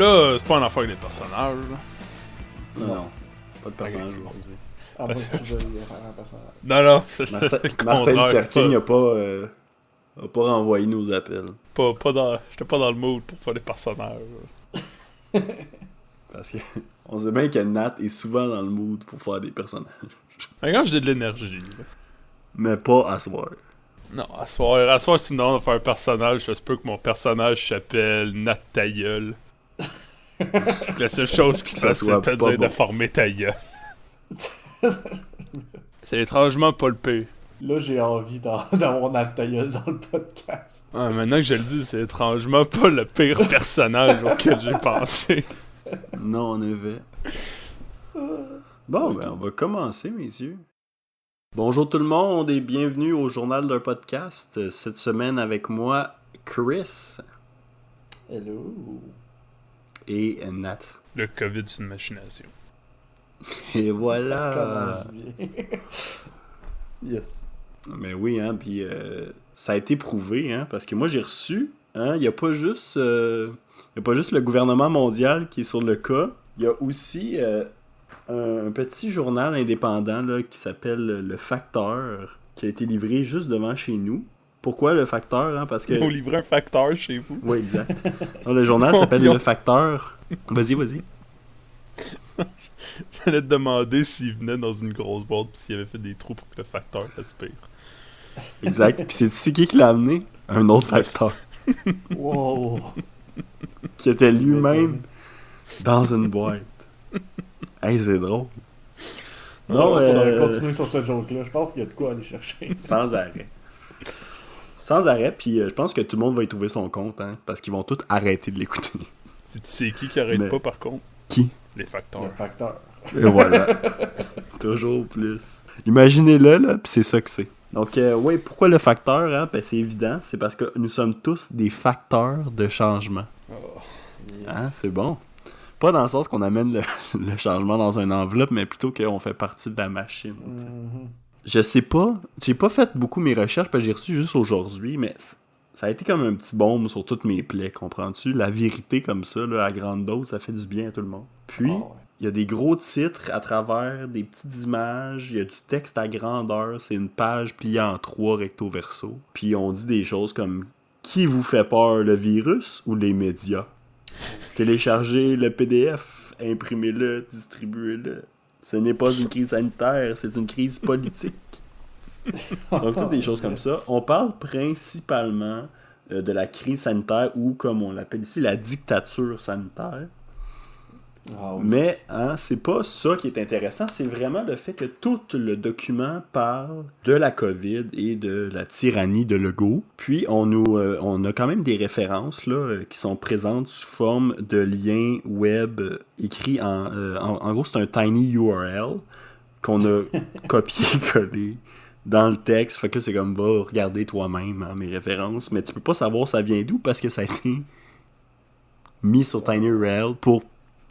Là, c'est pas un affaire avec des personnages. là. Non, non. Pas de personnage aujourd'hui. Ah, moi, je veux faire un personnage. Non, non, c'est Martin Martin. Luther King Pas, a pas, euh, a pas renvoyé nos appels. pas, pas dans, j'étais pas dans le mood pour faire des personnages. Parce que on sait bien que Nat est souvent dans le mood pour faire des personnages. Mais quand j'ai de l'énergie. là. Mais pas à soir. Non, à soir, à soir, si tu me demandes de faire un personnage, ça se peut que mon personnage s'appelle Nat ta gueule. La seule chose qui soit c'est de te dire bon. de former ta gueule. c'est étrangement pas le pire. Là, j'ai envie d'en- d'avoir notre ta gueule dans le podcast. Ah, maintenant que je le dis, c'est étrangement pas le pire personnage auquel j'ai pensé. Non, en effet. Bon, ben, on va commencer, messieurs. Bonjour tout le monde et bienvenue au journal d'un podcast. Cette semaine avec moi, Chris Hello. Et Nat. Le COVID, c'est une machination. Et Ça voilà. commence bien. yes. Mais oui, hein, puis euh, ça a été prouvé, hein, parce que moi j'ai reçu, hein, il n'y a pas juste, euh, y a pas juste le gouvernement mondial qui est sur le cas, il y a aussi euh, un, un petit journal indépendant là, qui s'appelle Le Facteur, qui a été livré juste devant chez nous. Pourquoi Le Facteur hein, Parce que Ils ont livré un facteur chez vous. oui, exact. Non, le journal s'appelle Le Facteur. Vas-y, vas-y. J'allais te demander s'il venait dans une grosse boîte pis s'il avait fait des trous pour que le facteur respire. Exact. Puis c'est c'est qui qui l'a amené? Un autre facteur Wow. qui était lui-même dans une boîte. Hey, c'est drôle. Non, on va euh, continuer sur ce joke-là. Je pense qu'il y a de quoi aller chercher. sans arrêt. Sans arrêt, puis euh, je pense que tout le monde va y trouver son compte, hein, parce qu'ils vont tous arrêter de l'écouter. Si tu sais qui qui arrête Mais- pas par contre? Qui? Les facteurs. Le facteur. Et voilà. Toujours plus. Imaginez-le, là, puis c'est ça que c'est. Donc, euh, oui, pourquoi le facteur hein? Ben, c'est évident, c'est parce que nous sommes tous des facteurs de changement. Hein, c'est bon. Pas dans le sens qu'on amène le, le changement dans une enveloppe, mais plutôt qu'on fait partie de la machine. Je sais pas. J'ai pas fait beaucoup mes recherches parce que j'ai reçu juste aujourd'hui, mais ça a été comme un petit baume sur toutes mes plaies, comprends-tu? La vérité comme ça, là, à grande dose, ça fait du bien à tout le monde. Puis, Ah il y a des gros titres à travers des petites images, il y a du texte à grandeur, c'est une page pliée en trois recto verso. Puis on dit des choses comme Qui vous fait peur, le virus ou les médias? Téléchargez le PDF, imprimez-le, distribuez-le. Ce n'est pas une crise sanitaire, c'est une crise politique. Donc, toutes des choses comme ça. On parle principalement euh, de la crise sanitaire ou, comme on l'appelle ici, la dictature sanitaire. Ah oui. Mais hein, c'est pas ça qui est intéressant, c'est vraiment le fait que tout le document parle de la COVID et de la tyrannie de Legault. Puis on nous euh, on a quand même des références là, euh, qui sont présentes sous forme de liens web euh, écrits en, euh, en en gros c'est un tiny URL qu'on a copié-collé dans le texte. Fait que c'est comme va regarder toi-même hein, mes références, mais tu peux pas savoir ça vient d'où parce que ça a été mis sur TinyURL pour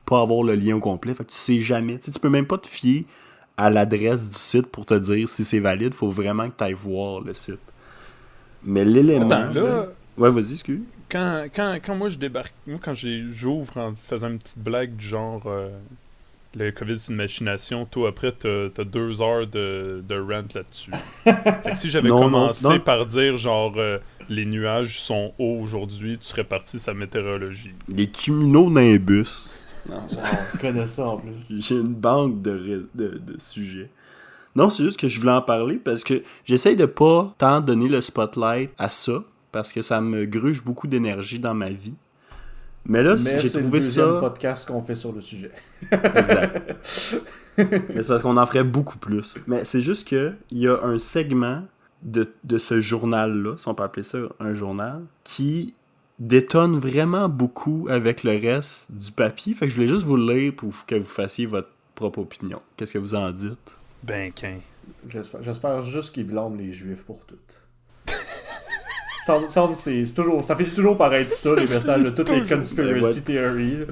pas avoir le lien au complet. Fait que tu sais jamais. Tu sais, tu peux même pas te fier à l'adresse du site pour te dire si c'est valide. Faut vraiment que tu ailles voir le site. Mais l'élément. Attends, là, Ouais, vas-y, excuse. quand, quand, quand moi je débarque, moi quand j'ouvre en faisant une petite blague du genre euh, le COVID c'est une machination, toi après t'as deux heures de, de rant là-dessus. si j'avais non, commencé non. par dire genre euh, les nuages sont hauts aujourd'hui, tu serais parti sa météorologie. Les cumulonimbus. Ah, on connaît ça en plus. J'ai une banque de, ré- de, de sujets. Non, c'est juste que je voulais en parler parce que j'essaye de pas tant donner le spotlight à ça parce que ça me gruge beaucoup d'énergie dans ma vie. Mais là, j'ai c'est le trouvé deuxième ça. podcast qu'on fait sur le sujet. Exact. Mais c'est parce qu'on en ferait beaucoup plus. Mais c'est juste que il y a un segment de, de ce journal-là, si on peut appeler ça un journal, qui détonne vraiment beaucoup avec le reste du papier. Fait que je voulais juste vous le lire pour que vous fassiez votre propre opinion. Qu'est-ce que vous en dites? Ben, qu'un. J'espère juste qu'ils blâment les juifs pour tout. semble, semble c'est c'est toujours, ça finit toujours par être ça, les messages de toutes les conspiracy Ouais. theories.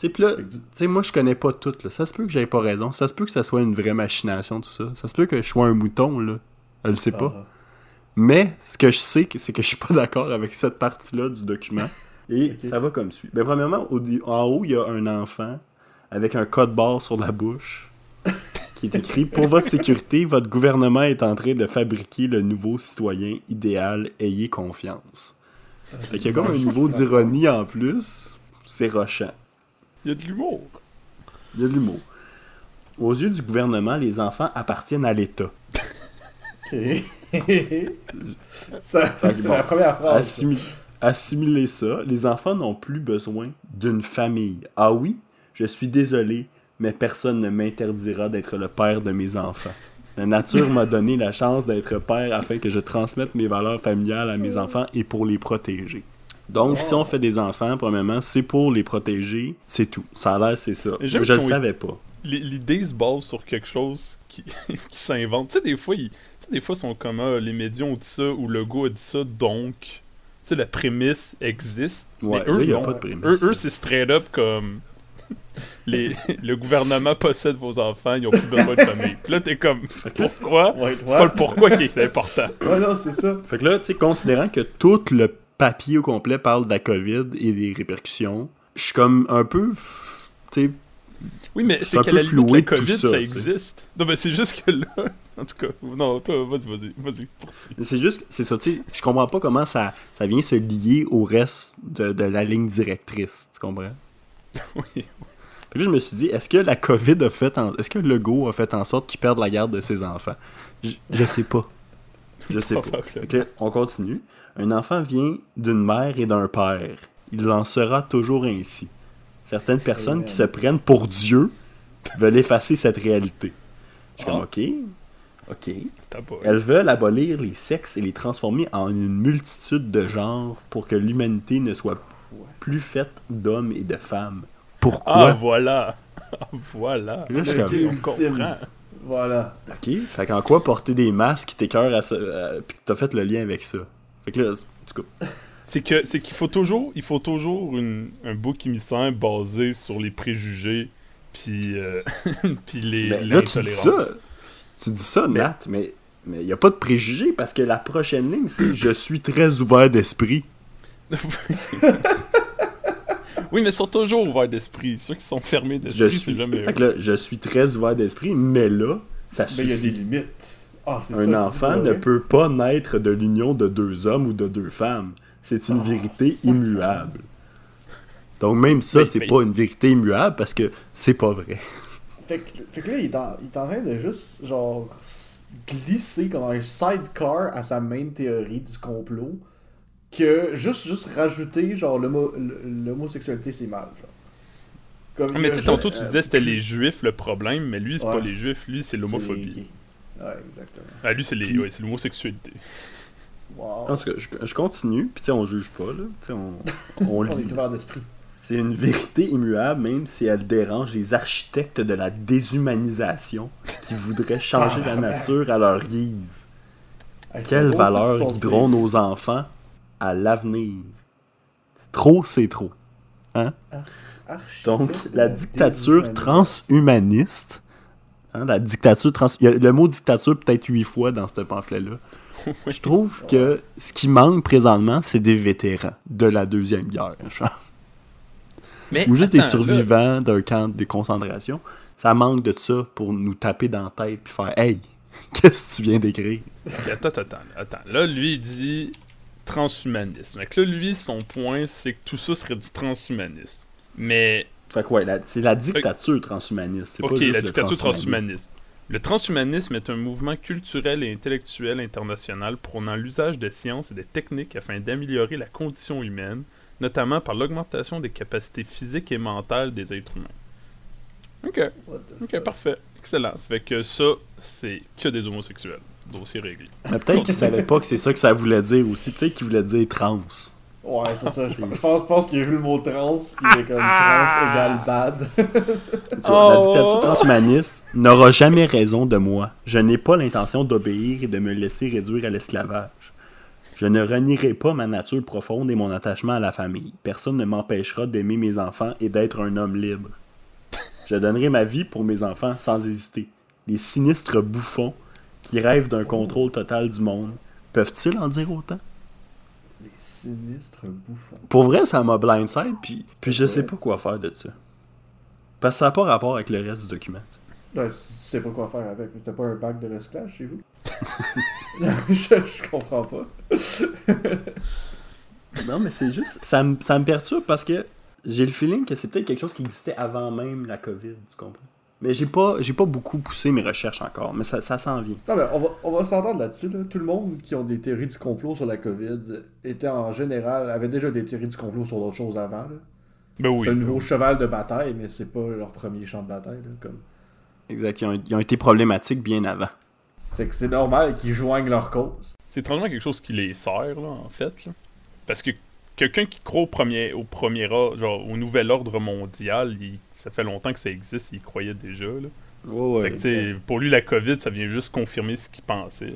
Tu sais, Fait moi, je connais pas tout, là. Ça se peut que j'aie pas raison. Ça se peut que ça soit une vraie machination, tout ça. Ça se peut que je sois un mouton, là. Je le sais pas. Ah, Mais, ce que je sais, c'est que je suis pas d'accord avec cette partie-là du document. Et ça va comme suit. Ben, premièrement, au en haut, il y a un enfant avec un code barre sur la bouche qui est écrit Pour votre sécurité, votre gouvernement est en train de fabriquer le nouveau citoyen idéal. Ayez confiance. Fait qu'il y a comme un niveau d'ironie en plus. C'est rochant. Il y a de l'humour. Il y a de l'humour. Aux yeux du gouvernement, les enfants appartiennent à l'État. Ok. ça, c'est bon, la première phrase. ça. Assimi- assimiler ça, les enfants n'ont plus besoin d'une famille. Ah oui, je suis désolé, mais personne ne m'interdira d'être le père de mes enfants. La nature m'a donné la chance d'être père afin que je transmette mes valeurs familiales à mes enfants et pour les protéger. Donc, si on fait des enfants, premièrement, c'est pour les protéger, c'est tout. Ça a l'air, c'est ça. Je le qu'on- savais pas. L'idée se base sur quelque chose qui, qui s'invente. Tu sais, des fois, ils, des fois, sont comme ah, les médias ont dit ça ou le gars a dit ça, donc. Tu sais, la prémisse existe. Ouais, mais eux, là, non. pas de prémisse. Eux, eux c'est straight up comme. Les, le gouvernement possède vos enfants, ils ont plus besoin de famille. Puis là, t'es comme, pourquoi? Ouais, C'est pas le pourquoi qui est important. Ouais, non, c'est ça. Fait que là, tu sais, considérant que tout le papier au complet parle de la COVID et des répercussions, je suis comme un peu, tu sais, Oui, mais C'est qu'à la limite, la COVID, ça, ça, existe. Non, mais c'est juste que là, en tout cas, non, toi, vas-y, vas-y, vas-y, poursuis. c'est juste, c'est ça, tu sais, je comprends pas comment ça, ça vient se lier au reste de, de la ligne directrice, tu comprends? Oui. Puis là, je me suis dit, est-ce que la COVID a fait, en- est-ce que Legault a fait en sorte qu'il perde la garde de ses enfants? Je, je sais pas. Je sais pas. Là, on continue. Un enfant vient d'une mère et d'un père. Il en sera toujours ainsi. Certaines personnes qui se prennent pour Dieu veulent effacer cette réalité. Je suis comme, ok, ok. Elles veulent abolir les sexes et les transformer en une multitude de genres pour que l'humanité ne soit plus faite d'hommes et de femmes. Pourquoi? Ah, voilà. Ah, voilà. Là, je suis Le comme, gay On ultime. comprend. Voilà. Ok, fait qu'en quoi porter des masques qui t'écœurent à ça, euh, puis que t'as fait le lien avec ça? Fait que là, tout cas, C'est que c'est qu'il faut toujours il faut toujours une, un bouc émissaire basé sur les préjugés puis euh, puis les ben, là tu dis ça. Tu dis ça, Mais- Nat, mais mais y a pas de préjugés parce que la prochaine ligne c'est je suis très ouvert d'esprit. Oui, mais ils sont toujours ouverts d'esprit. Ceux qui sont fermés Je d'esprit, suis, c'est jamais fait que là, je suis très ouvert d'esprit, mais là, ça Mais il y a des limites. Ah, c'est ça. Un enfant ne peut pas naître de l'union de deux hommes ou de deux femmes. C'est une Oh, vérité immuable. Donc même ça, Mais- c'est mais- pas une vérité immuable parce que c'est pas vrai. Fait que, fait que là, il est, en, il est en train de juste, genre, glisser comme un sidecar à sa main théorie du complot. Que juste, juste rajouter, genre, l'homo- l'homosexualité, c'est mal, genre. Comme Ah, mais tu sais, tantôt tu euh, disais c'était les juifs le problème, mais lui, c'est Ouais. pas les juifs, lui, c'est les l'homophobie. Ouais, exactement. Ah, lui, c'est les... Puis- ouais, c'est l'homosexualité. Wow. En tout cas, je, je continue, puis tu sais, on juge pas, là. Tu sais, on, on est ouvert d'esprit. C'est une vérité immuable, même si elle dérange les architectes de la déshumanisation qui voudraient changer la nature à leur guise. Quelle valeur guideront nos enfants à l'avenir? Trop, c'est trop. Architecte Donc, la dictature transhumaniste, hein, la dictature trans... il y a le mot dictature peut-être huit fois dans ce pamphlet-là. Je trouve que ce qui manque présentement, c'est des vétérans de la Deuxième Guerre. genre. Mais Ou juste des là- survivants d'un camp de concentration. Ça manque de ça pour nous taper dans la tête puis faire Hey, qu'est-ce que tu viens d'écrire? Attends, attends, attends. Là, lui, il dit transhumanisme. Que là, lui, son point, c'est que tout ça serait du transhumanisme. Mais, Fait que ouais, c'est la dictature transhumaniste. c'est pas ok, juste la le dictature transhumanisme. transhumanisme. Le transhumanisme est un mouvement culturel et intellectuel international prônant l'usage de sciences et de techniques afin d'améliorer la condition humaine, notamment par l'augmentation des capacités physiques et mentales des êtres humains. Ok, ok, parfait. Excellent. Ça fait que ça, c'est que des homosexuels. Dossier réglé. Mais peut-être qu'ils savaient pas que c'est ça que ça voulait dire aussi. Peut-être qu'ils voulaient dire trans. Ouais, c'est ça. Je pense, je pense, qu'il a vu le mot trans, il est comme trans égale bad. Tu vois, La dictature transhumaniste n'aura jamais raison de moi. Je n'ai pas l'intention d'obéir et de me laisser réduire à l'esclavage. Je ne renierai pas ma nature profonde et mon attachement à la famille. Personne ne m'empêchera d'aimer mes enfants et d'être un homme libre. Je donnerai ma vie pour mes enfants sans hésiter. Les sinistres bouffons qui rêvent d'un contrôle total du monde, peuvent-ils en dire autant? Les sinistres bouffons. Pour vrai, ça m'a blindside, puis, puis je sais pas quoi faire de ça. Parce que ça n'a pas rapport avec le reste du document. Ben, tu sais pas quoi faire avec. T'as pas un bac de recyclage chez vous? je, je comprends pas. Non, mais c'est juste. Ça me, ça me perturbe parce que j'ai le feeling que c'est peut-être quelque chose qui existait avant même la COVID, tu comprends? Mais j'ai pas, j'ai pas beaucoup poussé mes recherches encore, mais ça, ça s'en vient. Non, mais on va, on va s'entendre là-dessus. Là. Tout le monde qui ont des théories du complot sur la COVID était en général, avait déjà des théories du complot sur d'autres choses avant. là. Ben oui. C'est un nouveau cheval de bataille, mais c'est pas leur premier champ de bataille. Là, comme... Exact. Ils ont, ils ont été problématiques bien avant. C'est que c'est normal qu'ils joignent leur cause. C'est étrangement quelque chose qui les sert, là, en fait. là. Parce que quelqu'un qui croit au premier, au premier genre au nouvel ordre mondial, il- ça fait longtemps que ça existe, il croyait déjà. Là. Ouais, Fait que, pour lui, la COVID, ça vient juste confirmer ce qu'il pensait.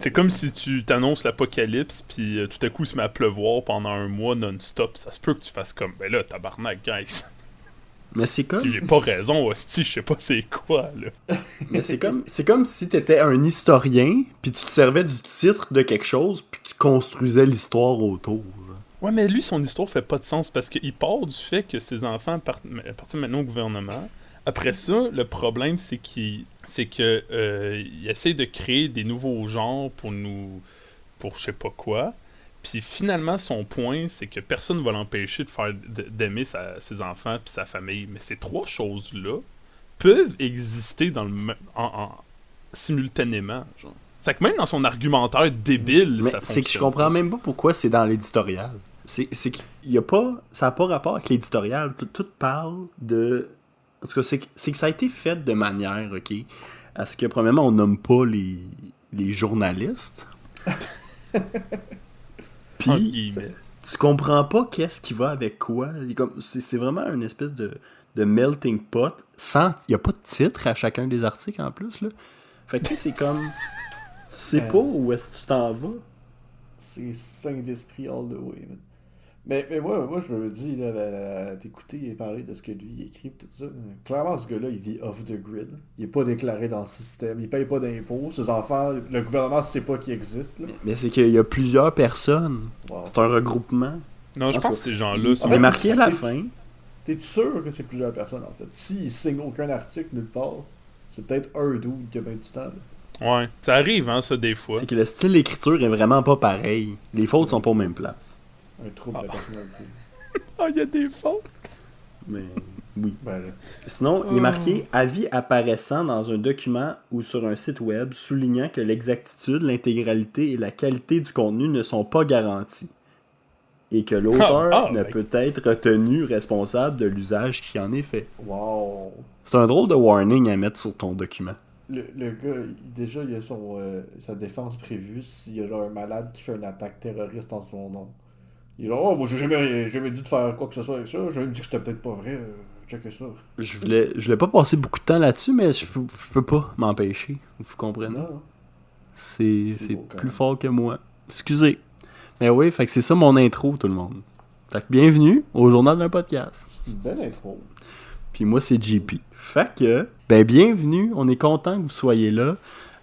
C'est comme si tu t'annonces l'apocalypse, puis euh, tout à coup, il se met à pleuvoir pendant un mois non-stop. Ça se peut que tu fasses comme, ben là, tabarnak, guys. Mais c'est comme, Si j'ai pas raison, hostie, je sais pas c'est quoi, là. mais c'est comme, c'est comme si t'étais un historien, puis tu te servais du titre de quelque chose, puis tu construisais l'histoire autour. Ouais, mais lui, son histoire fait pas de sens parce qu'il part du fait que ses enfants part- appartiennent maintenant au gouvernement. Après ça, le problème, c'est qu'il c'est que euh, il essaie de créer des nouveaux genres pour nous. pour je sais pas quoi. Puis finalement, son point, c'est que personne va l'empêcher de faire d'aimer ses enfants puis sa famille. Mais ces trois choses-là peuvent exister dans le en, en- simultanément. Genre. C'est que même dans son argumentaire débile, Mais ça c'est que je comprends même pas pourquoi c'est dans l'éditorial. C'est c'est qu'il y a pas. Ça n'a pas rapport avec l'éditorial. Tout, tout parle de. En tout cas, c'est que, c'est que ça a été fait de manière, OK, à ce que, premièrement, on nomme pas les, les journalistes. Puis, guillemets. tu comprends pas qu'est-ce qui va avec quoi. C'est vraiment une espèce de, de melting pot. Sans, il n'y a pas de titre à chacun des articles en plus. Là. Fait que c'est comme. Tu sais pas où est-ce que tu t'en vas. C'est saint d'esprit all the way, man. Mais, mais moi, moi, je me dis, t'écouter et parler de ce que lui il écrit, tout ça. Clairement, ce gars-là, il vit off the grid. Il est pas déclaré dans le système. Il paye pas d'impôts. Ses enfants, le gouvernement sait pas qu'il existe. Là. Mais c'est qu'il y a plusieurs personnes. Wow. C'est un regroupement. Non, je En pense que ces gens-là sont. On est marqué à la fin. T'es sûr que c'est plusieurs personnes, en fait? S'il signe aucun article nulle part, c'est peut-être un dude qui a bien du temps. là. Ouais, ça arrive, hein, ça, des fois. C'est que le style d'écriture est vraiment pas pareil. Les fautes sont pas aux mêmes places. Un trouble de Ah. personnalité. Ah, il y a des fautes. Mais oui. Ben là. Sinon, il est marqué avis apparaissant dans un document ou sur un site web soulignant que l'exactitude, l'intégralité et la qualité du contenu ne sont pas garanties. Et que l'auteur Ah, ah, ne ben. peut être tenu responsable de l'usage qui en est fait. Wow! C'est un drôle de warning à mettre sur ton document. Le, le gars, il- déjà, il a son, euh, sa défense prévue s'il y a genre un malade qui fait une attaque terroriste en son nom. Il là, oh, moi j'ai jamais, jamais dit de faire quoi que ce soit avec ça, j'ai même dit que c'était peut-être pas vrai, euh, ça. Je voulais, je voulais pas passer beaucoup de temps là-dessus, mais je, peux- je peux pas m'empêcher. Vous comprenez? Non, C'est C'est plus fort que moi. Excusez. Mais oui, fait que c'est ça mon intro, tout le monde. Fait que bienvenue au journal d'un podcast. c'est une belle intro. Puis moi, c'est JP. Fait que, ben bienvenue. On est content que vous soyez là.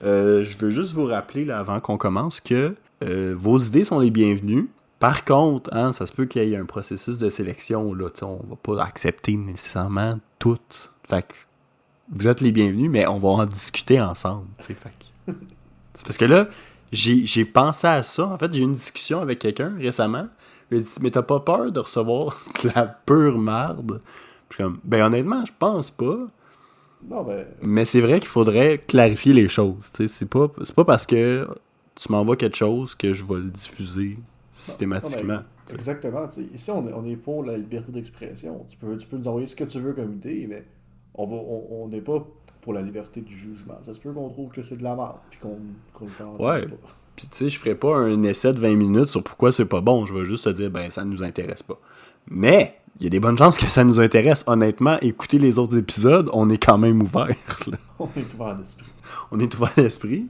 Euh, je veux juste vous rappeler, là, avant qu'on commence, que euh, vos idées sont les bienvenues. Par contre, hein, ça se peut qu'il y ait un processus de sélection. Là, on va pas accepter nécessairement toutes. Fait que vous êtes les bienvenus, mais on va en discuter ensemble. Fait que- parce que là, j'ai pensé à ça. En fait, j'ai eu une discussion avec quelqu'un récemment. Il m'a dit Mais t'as pas peur de recevoir de la pure merde Je suis comme Ben honnêtement, je pense pas. Non, ben, Mais c'est vrai qu'il faudrait clarifier les choses. C'est pas, c'est pas parce que tu m'envoies quelque chose que je vais le diffuser systématiquement. tu sais. exactement. Ici, on est, on est pour la liberté d'expression. Tu peux, tu peux nous envoyer ce que tu veux comme idée, mais on va, on on n'est pas pour la liberté du jugement. Ça se peut qu'on trouve que c'est de la merde, puis qu'on Ouais. pas. Puis tu sais, je ferai pas un essai de 20 minutes sur pourquoi c'est pas bon. Je vais juste te dire, ben ça nous intéresse pas. Mais il y a des bonnes chances que ça nous intéresse. Honnêtement, écouter les autres épisodes, on est quand même ouvert. là. On est ouvert d'esprit. on est ouvert d'esprit.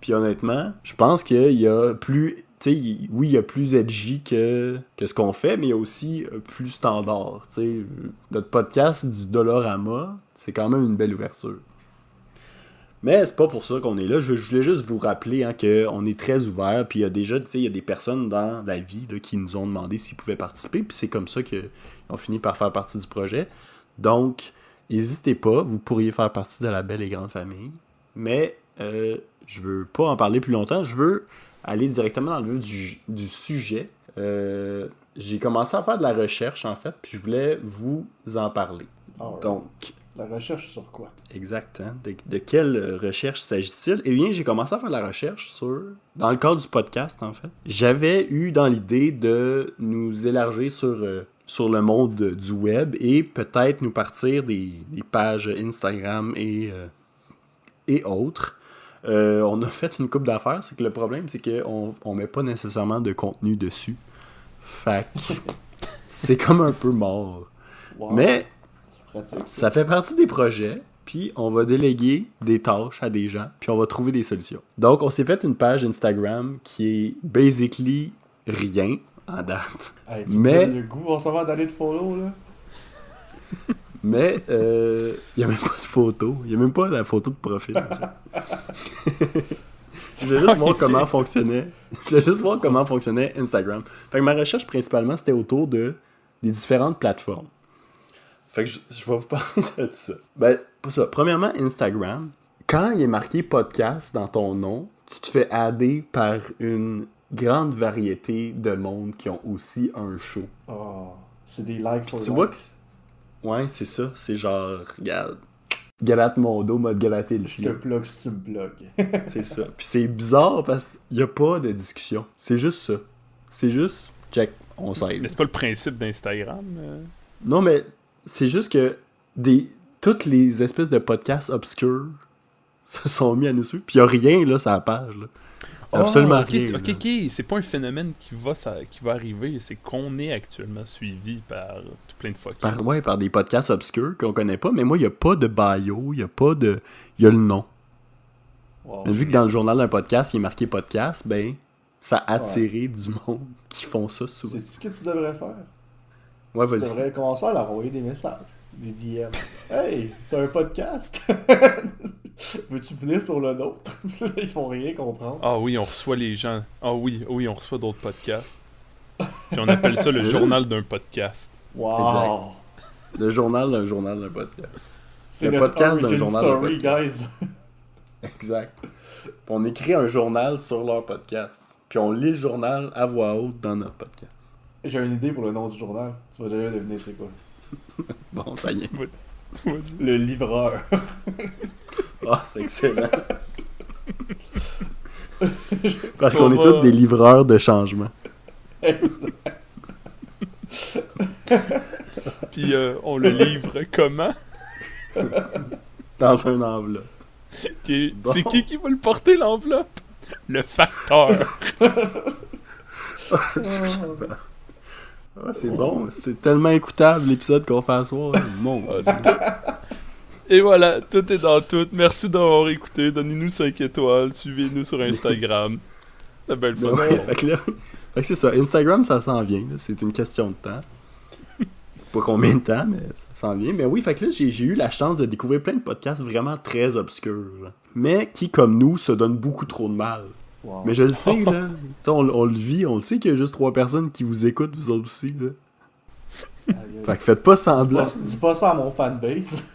Puis honnêtement, je pense qu'il y a plus. Oui, il y a plus edgy que, que ce qu'on fait, mais il y a aussi euh, plus standard. Notre podcast du Dollarama, c'est quand même une belle ouverture. Mais c'est pas pour ça qu'on est là. Je, voulais juste vous rappeler hein, qu'on est très ouvert. Puis il y a déjà, des personnes dans la vie qui nous ont demandé s'ils pouvaient participer. Puis c'est comme ça qu'ils ont fini par faire partie du projet. Donc, n'hésitez pas. Vous pourriez faire partie de la belle et grande famille. Mais euh, je veux pas en parler plus longtemps. Je veux aller directement dans le vif du, du sujet. Euh, j'ai commencé à faire de la recherche en fait, puis je voulais vous en parler. Alright. Donc, La recherche sur quoi? exact. hein, De, de quelle recherche s'agit-il? Eh bien, j'ai commencé à faire de la recherche sur. Dans le cadre du podcast, en fait. J'avais eu dans l'idée de nous élargir sur, euh, sur le monde du web et peut-être nous partir des, des pages Instagram et, euh, et autres. Euh, on a fait une coupe d'affaires, c'est que le problème, c'est qu'on on met pas nécessairement de contenu dessus. Fait que c'est comme un peu mort. Wow, Mais pratique. ça. ça fait partie des projets, puis on va déléguer des tâches à des gens, puis on va trouver des solutions. Donc, on s'est fait une page Instagram qui est basically rien en date. Hey, tu Mais- le goût en va d'aller de follow là. Mais il n'y a même pas de photo. Il n'y a même pas la photo de profil. Je voulais juste voir comment fonctionnait. Je voulais juste voir comment fonctionnait Instagram. Fait que ma recherche principalement c'était autour de des différentes plateformes. Fait que je, je vais vous parler de ça. Ben, pas ça. Premièrement, Instagram. Quand il est marqué podcast dans ton nom, tu te fais adder par une grande variété de monde qui ont aussi un show. Oh, c'est des likes tu vois que. Ouais, c'est ça. C'est genre, regarde. Galate mon dos, mode galater le Je te si tu me plugs. C'est ça. Puis c'est bizarre parce qu'il n'y a pas de discussion. C'est juste ça. C'est juste, check, on Mais s'aide. c'est pas le principe d'Instagram. euh? Non, mais c'est juste que des toutes les espèces de podcasts obscurs se sont mis à nous suivre. Puis il n'y a rien là sur la page. Là. Absolument Ah, ok, rien. c'est- Ok, c'est pas un phénomène qui va, ça, qui va arriver, c'est qu'on est actuellement suivi par tout plein de fuckers. Par, ouais, par des podcasts obscurs qu'on connaît pas. Mais moi, il n'y a pas de bio, il n'y a pas de. Il y a le nom. Wow. Mais vu que dans le journal d'un podcast, il est marqué podcast, ben, ça a attiré du monde qui font ça souvent. C'est ce que tu devrais faire. Ouais, Tu devrais commencer à leur envoyer des messages. Des DM. Hey, t'as un podcast? Veux-tu venir sur le nôtre? Ils font rien comprendre. Ah oui, on reçoit les gens. Ah oui, oui, on reçoit d'autres podcasts. Puis on appelle ça le journal d'un podcast. Wow! Le journal d'un journal d'un podcast. C'est Le notre podcast d'un journal de story, guys. Exact. Puis on écrit un journal sur leur podcast. Puis on lit le journal à voix haute dans notre podcast. J'ai une idée pour le nom du journal. Tu vas déjà deviner c'est quoi. Bon, ça y est. Le livreur. Ah, c'est excellent. Parce qu'on On est tous des livreurs de changement. Puis euh, on le livre comment? Dans un enveloppe. Bon. C'est qui qui va le porter l'enveloppe? Le facteur. Ah, c'est bon. C'était tellement écoutable l'épisode qu'on fait à soir. Mon Et voilà, tout est dans tout. Merci d'avoir écouté. Donnez-nous 5 étoiles. Suivez-nous sur Instagram. C'est belle fun. ouais, fait que là, fait que c'est ça. Instagram, ça s'en vient. C'est une question de temps. Pas combien de temps, mais ça s'en vient. Mais oui, fait que là, j'ai j'ai eu la chance de découvrir plein de podcasts vraiment très obscurs. là. Mais qui, comme nous, se donnent beaucoup trop de mal. Wow. Mais je le sais, là. On, on le vit, on le sait qu'il y a juste trois personnes qui vous écoutent, vous autres aussi, là. Fait que faites pas Dis semblant. pas, dis pas ça à mon fanbase.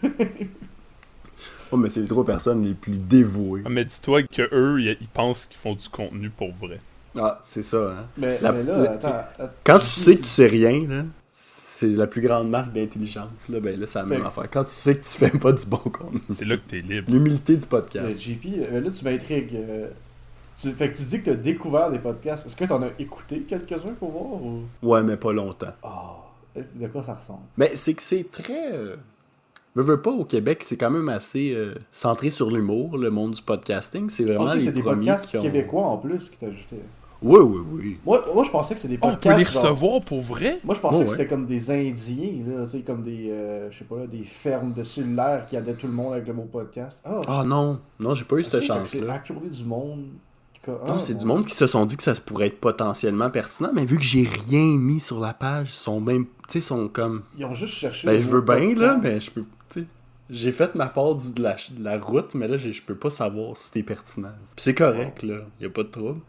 Oh, mais c'est les trois personnes les plus dévouées. Ah, mais dis-toi que eux, ils pensent qu'ils font du contenu pour vrai. Ah, c'est ça, hein. Mais, La- mais là, la- attends. attends. Quand tu sais que tu sais rien, là, c'est la plus grande marque d'intelligence. Là, ben là, c'est la même Fait- affaire. Quand tu sais que tu fais pas du bon contenu. C'est là que t'es libre. L'humilité du Mais podcast. JP, euh, là, tu m'intrigues. Euh, tu- fait que tu dis que tu as découvert des podcasts. Est-ce que tu en as écouté quelques-uns pour voir ou? Ouais, mais pas longtemps. Ah, de quoi ça ressemble? Mais c'est que c'est très. euh, Veux, veux pas, au Québec, c'est quand même assez euh, centré sur l'humour, le monde du podcasting. C'est vraiment Ok, les c'est des premiers podcasts qui ont... québécois en plus qui t'ajoutaient. Oui, oui, oui. Moi, moi, je pensais que c'était des Oh, on podcasts. peut les genre- recevoir pour vrai? Moi, je pensais que ouais. c'était comme des Indiens, là, tu sais, comme des, euh, je sais pas, là, des fermes de cellulaires qui aidaient tout le monde avec le mot podcast. Ah, Ah non, non, j'ai pas eu cette C'est chance-là. actually du monde. Non, c'est du monde qui se sont dit que ça se pourrait être potentiellement pertinent, mais vu que j'ai rien mis sur la page, ils sont même, tu sais, sont comme, Ils ont juste cherché. ben je veux bien là, mais je peux, j'ai fait ma part du- de, la, de la route, mais là je peux pas savoir si c'est pertinent. Puis c'est correct là, y a pas de trouble.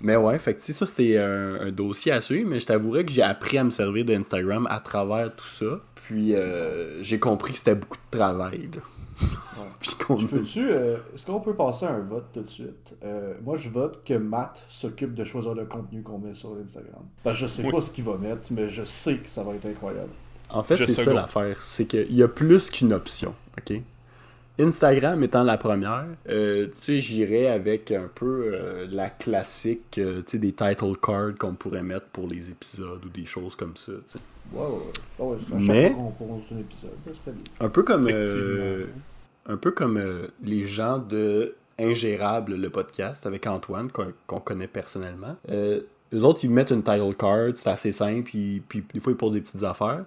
Mais ouais, fait que tu sais, ça c'était un, un dossier à suivre, mais je t'avouerais que j'ai appris à me servir d'Instagram à travers tout ça. Puis euh, j'ai compris que c'était beaucoup de travail. Là. Puis qu'on Je peux-tu. euh, Est-ce qu'on peut passer à un vote tout de suite? Euh, Moi, je vote que Matt s'occupe de choisir le contenu qu'on met sur Instagram. Parce que je sais Oui. pas ce qu'il va mettre, mais je sais que ça va être incroyable. En fait, Je c'est ça l'affaire. C'est qu'il y a plus qu'une option. OK? Instagram étant la première, euh, tu sais, j'irais avec un peu euh, la classique, euh, tu sais, des title cards qu'on pourrait mettre pour les épisodes ou des choses comme ça. ouais, ouais. Ah ouais, Mais- fois qu'on pose un épisode, ça serait bien. Un peu comme, un peu comme les gens de Ingérable, le podcast avec Antoine, qu'on connaît personnellement. Eux autres, ils mettent une title card, c'est assez simple, puis, puis des fois, ils posent des petites affaires.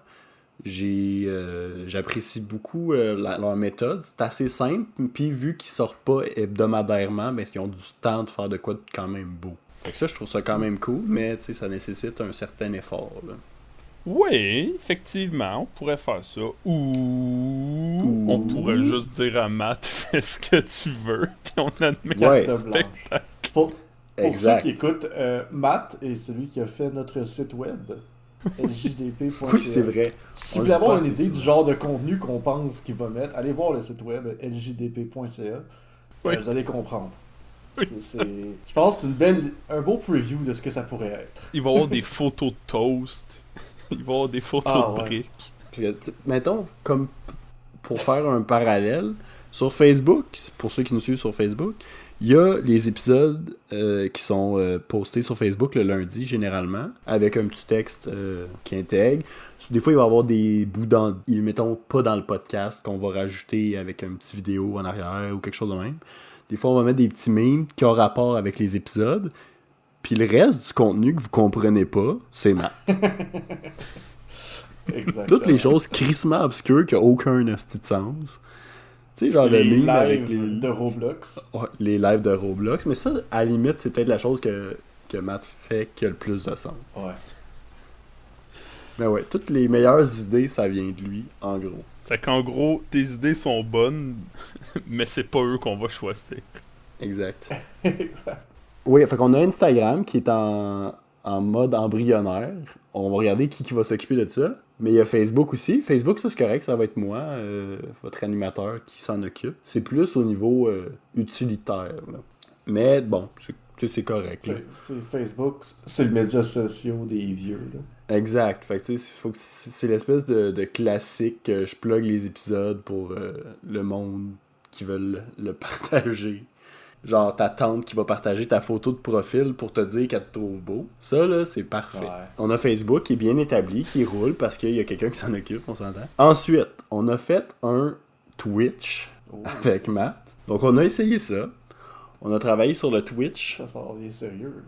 J'ai, euh, j'apprécie beaucoup euh, la- leur méthode. C'est assez simple, puis vu qu'ils sortent pas hebdomadairement, ben, ils ont du temps de faire de quoi de quand même beau. Fait que ça, je trouve ça quand même cool, mais tu sais, ça nécessite un certain effort. là. Oui, effectivement, on pourrait faire ça. Ou Ou- on pourrait juste dire à Matt, fais ce que tu veux, puis on admet Ouais. Blanche. Pour, pour ceux qui écoutent, euh, Matt est celui qui a fait notre site web. ljdp.ca. Oui, c'est vrai. Si vous le voulez avoir une idée du genre de contenu qu'on pense qu'il va mettre, allez voir le site web ljdp.ca. Oui. Euh, vous allez comprendre. Oui. Je pense que c'est une belle, un beau preview de ce que ça pourrait être. Il va y avoir des photos de toast. Il va y avoir des photos Ah, de ouais. briques. Parce que, mettons, comme pour faire un parallèle, sur Facebook, pour ceux qui nous suivent sur Facebook, il y a les épisodes euh, qui sont euh, postés sur Facebook le lundi, généralement, avec un petit texte euh, qui intègre. Des fois, il va y avoir des bouts dans, mettons, pas dans le podcast, qu'on va rajouter avec un petit vidéo en arrière ou quelque chose de même. Des fois, on va mettre des petits memes qui ont rapport avec les épisodes. Puis le reste du contenu que vous comprenez pas, c'est Matt. Toutes les choses crissement obscures qui n'ont aucun esti de sens. Tu sais, genre le les meme avec lives les, de Roblox. Ouais, les lives de Roblox. Mais ça, à la limite, c'est peut-être la chose que, que Matt fait qui a le plus de sens. Ouais. Mais ouais, toutes les meilleures idées, ça vient de lui, en gros. C'est qu'en gros, tes idées sont bonnes, mais c'est pas eux qu'on va choisir. Exact. exact. Oui, fait qu'on a Instagram qui est en, en mode embryonnaire. On va regarder qui, qui va s'occuper de ça. Mais il y a Facebook aussi. Facebook, ça c'est correct, ça va être moi, euh, votre animateur, qui s'en occupe. C'est plus au niveau euh, utilitaire. là. Mais bon, c'est tu sais, c'est correct. là. Facebook, c'est le média social des vieux. Là. Exact. Fait que tu sais, faut que c'est l'espèce de, de classique que je plug les épisodes pour euh, le monde qui veut le, le partager. Genre ta tante qui va partager ta photo de profil pour te dire qu'elle te trouve beau. Ça là, c'est parfait. Ouais. On a Facebook qui est bien établi, qui roule parce qu'il y a quelqu'un qui s'en occupe, on s'entend. Ensuite, on a fait un Twitch Oh, avec Matt. Donc on a essayé ça. On a travaillé sur le Twitch, ça sort bien sérieux. là.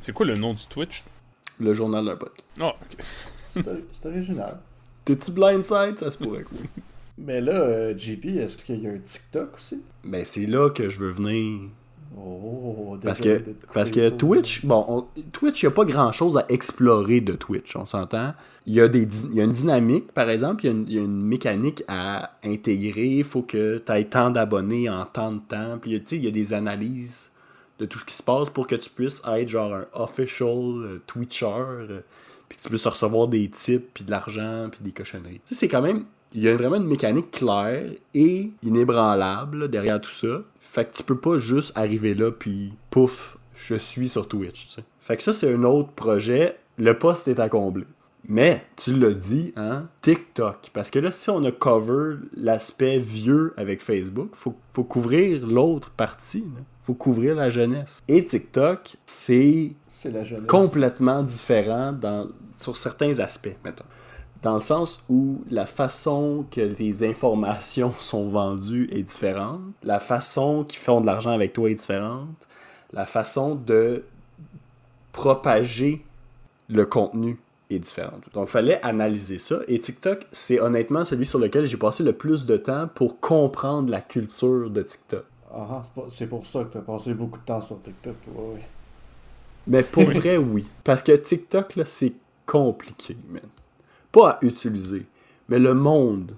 C'est quoi le nom du Twitch? le journal d'un pote. Ah, ok. C'est c'est original. T'es-tu blindside? Ça se pourrait, quoi. Mais là, euh, JP, est-ce qu'il y a un TikTok aussi? Ben c'est là que je veux venir. Oh, Parce désolé que, parce que. Twitch, bon, on- Twitch, il n'y a pas grand chose à explorer de Twitch, on s'entend? Il y, a des, y a une dynamique, par exemple, il y a une, il y a une mécanique à intégrer. Il faut que tu aies tant d'abonnés en tant de temps. Puis, tu sais, il y a des analyses de tout ce qui se passe pour que tu puisses être genre un official euh, Twitcher. euh, puis que tu puisses recevoir des tips, puis de l'argent, puis des cochonneries. Tu sais, c'est quand même. Il y a vraiment une mécanique claire et inébranlable là, derrière tout ça. Fait que tu peux pas juste arriver là, puis pouf, je suis sur Twitch. Fait que ça, c'est un autre projet. Le poste est à combler. Mais, tu l'as dit, hein, TikTok. Parce que là, si on a cover l'aspect vieux avec Facebook, faut, faut couvrir l'autre partie. là. Faut couvrir la jeunesse. Et TikTok, c'est complètement différent dans, sur certains aspects, mettons. Dans le sens où la façon que tes informations sont vendues est différente, la façon qu'ils font de l'argent avec toi est différente, la façon de propager le contenu est différente. Donc, il fallait analyser ça. Et TikTok, c'est honnêtement celui sur lequel j'ai passé le plus de temps pour comprendre la culture de TikTok. Ah, ah, c'est pour ça que tu as passé beaucoup de temps sur TikTok. Ouais, ouais. Mais pour vrai, oui. Parce que TikTok, là, c'est compliqué, man. Pas à utiliser, mais le monde.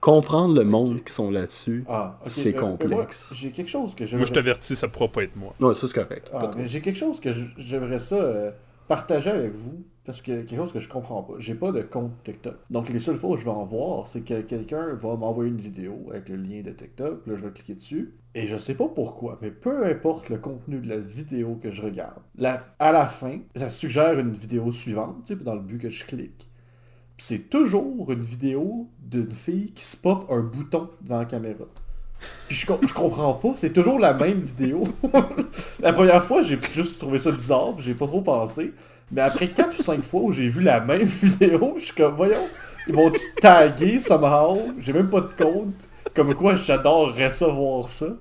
Comprendre le monde qui sont là-dessus, Ah, c'est Euh, moi, complexe. J'ai quelque chose que Moi, j'aimerais je t'avertis, ça pourra pas être moi. Non, ça c'est correct. Ah, j'ai quelque chose que j'aimerais ça euh, partager avec vous. Parce que quelque chose que je comprends pas. J'ai pas de compte TikTok. Donc les seules fois où je vais en voir, c'est que quelqu'un va m'envoyer une vidéo avec le lien de TikTok. Là, je vais cliquer dessus. Et je sais pas pourquoi, mais peu importe le contenu de la vidéo que je regarde, la- à la fin, ça suggère une vidéo suivante, tu sais, dans le but que je clique. C'est toujours une vidéo d'une fille qui se pop un bouton devant la caméra. Puis je, je comprends pas, c'est toujours la même vidéo. la première fois, j'ai juste trouvé ça bizarre, j'ai pas trop pensé. Mais après 4 ou 5 fois où j'ai vu la même vidéo, je suis comme, voyons, ils vont taguer somehow, j'ai même pas de compte. Comme quoi, j'adorerais ça voir ça.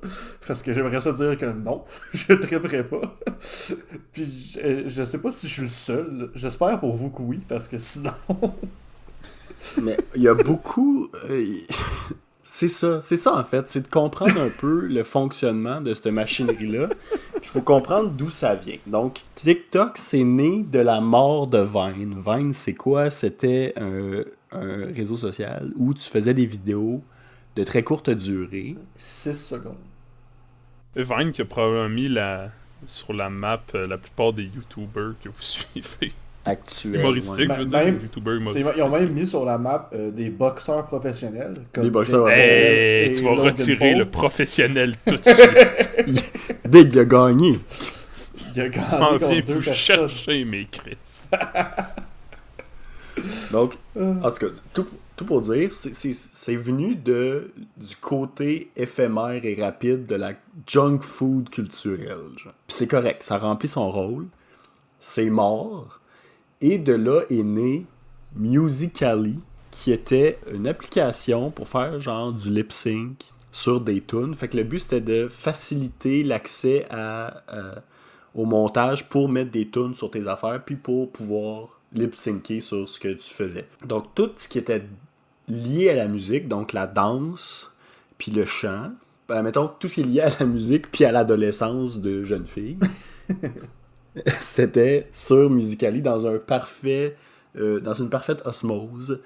Parce que j'aimerais ça dire que non, je triperais pas. Puis je, je sais pas si je suis le seul. J'espère pour vous que oui, parce que sinon. Mais il y a beaucoup. euh, c'est ça, c'est ça en fait, c'est de comprendre un peu le fonctionnement de cette machinerie-là. Il faut comprendre d'où ça vient. Donc, TikTok, c'est né de la mort de Vine. Vine, c'est quoi? C'était un, un réseau social où tu faisais des vidéos de très courte durée. 6 secondes. Vine qui a probablement mis la, sur la map euh, la plupart des YouTubers que vous suivez. Actuelles. Humoristiques, ouais. je veux Même- dire. Humoristiques. Ils ont même mis sur la map euh, des boxeurs professionnels. Comme Des boxeurs Hey, et tu vas Logan retirer Paul. le professionnel tout de suite. Big, il a gagné. Il a M'en gagné contre viens vous personnes. chercher mes Chris. Donc, En tout cas, tout, tout pour dire, c'est- c'est c'est venu de, du côté éphémère et rapide de la junk food culturelle. genre. Puis c'est correct, ça remplit son rôle, c'est mort, et de là est né Musically, qui était une application pour faire genre du lip sync sur des tunes. Fait que le but c'était de faciliter l'accès euh, au montage pour mettre des tunes sur tes affaires, puis pour pouvoir lip syncer sur ce que tu faisais. Donc tout ce qui était lié à la musique, donc la danse, puis le chant, ben, mettons tout ce qui est lié à la musique, puis à l'adolescence de jeunes filles, c'était sur Musically dans un parfait, euh, dans une parfaite osmose.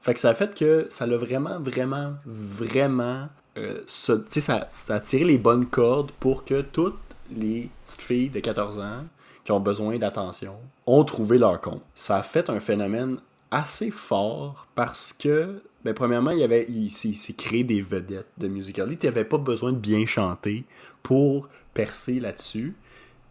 Fait que ça a fait que ça l'a vraiment, vraiment, vraiment, euh, ça, ça, a tiré les bonnes cordes pour que toutes les petites filles de 14 ans qui ont besoin d'attention ont trouvé leur compte. Ça a fait un phénomène assez fort parce que, ben, premièrement, il y avait, s'est créé des vedettes de Musical.ly. Tu n'avais pas besoin de bien chanter pour percer là-dessus.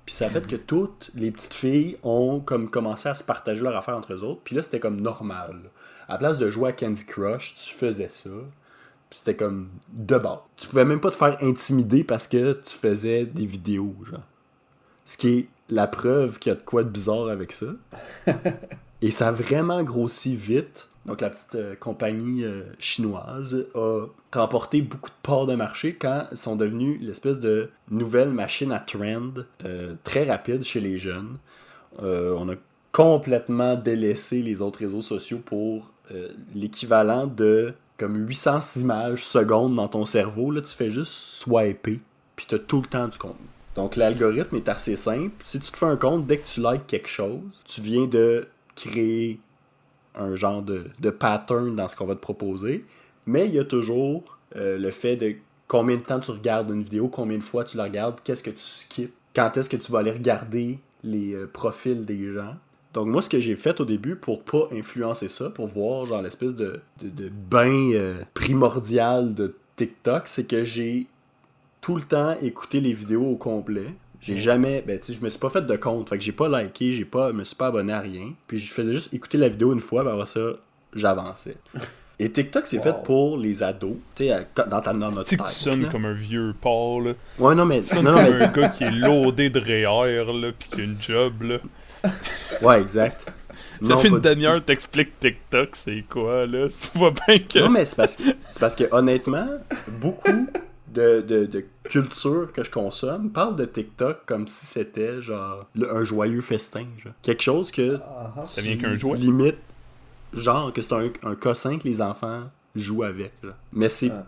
Puis ça a fait que toutes les petites filles ont comme commencé à se partager leur affaire entre eux autres. Puis là, c'était comme normal. là. À la place de jouer à Candy Crush, tu faisais ça. Puis c'était comme de base. Tu pouvais même pas te faire intimider parce que tu faisais des vidéos, genre. Ce qui est la preuve qu'il y a de quoi de bizarre avec ça. Et ça a vraiment grossi vite. Donc la petite euh, compagnie euh, chinoise a remporté beaucoup de parts de marché quand ils sont devenus l'espèce de nouvelle machine à trend euh, très rapide chez les jeunes. On a complètement délaissé les autres réseaux sociaux pour l'équivalent de comme 800 images secondes dans ton cerveau. Là, tu fais juste swiper, puis tu as tout le temps du contenu. Donc l'algorithme est assez simple. Si tu te fais un compte, dès que tu likes quelque chose, tu viens de créer un genre de, pattern dans ce qu'on va te proposer. Mais il y a toujours euh, le fait de combien de temps tu regardes une vidéo, combien de fois tu la regardes, qu'est-ce que tu skips, quand est-ce que tu vas aller regarder les euh, profils des gens. Donc moi, ce que j'ai fait au début pour pas influencer ça, pour voir genre l'espèce de bain euh, primordial de TikTok, c'est que j'ai tout le temps écouté les vidéos au complet. J'ai jamais, ben tu sais, je me suis pas fait de compte, fait que j'ai pas liké, j'ai pas, me suis pas abonné à rien. Puis je faisais juste écouter la vidéo une fois, ben après ça, j'avançais. Et TikTok, c'est Wow. fait pour les ados, tu sais, dans ta dans notre Tu sais que tu tête, sonnes comme un vieux Paul, là? Ouais, non, mais, Tu sonnes non, non, comme mais- un gars qui est loadé de REER, là, pis qui a une job, là. ouais, exact. Ça Non, fait pas une demi-heure t'expliques TikTok, c'est quoi, là? Tu vois bien que... Non, mais c'est parce, que, c'est parce que, honnêtement, beaucoup de, de, de culture que je consomme parlent de TikTok comme si c'était, genre, le- un joyeux festin. Genre. Quelque chose que. Ah. Ça vient qu'un jouet. Limite, genre, que c'est un, un cossin que les enfants jouent avec. genre. Mais c'est Ah.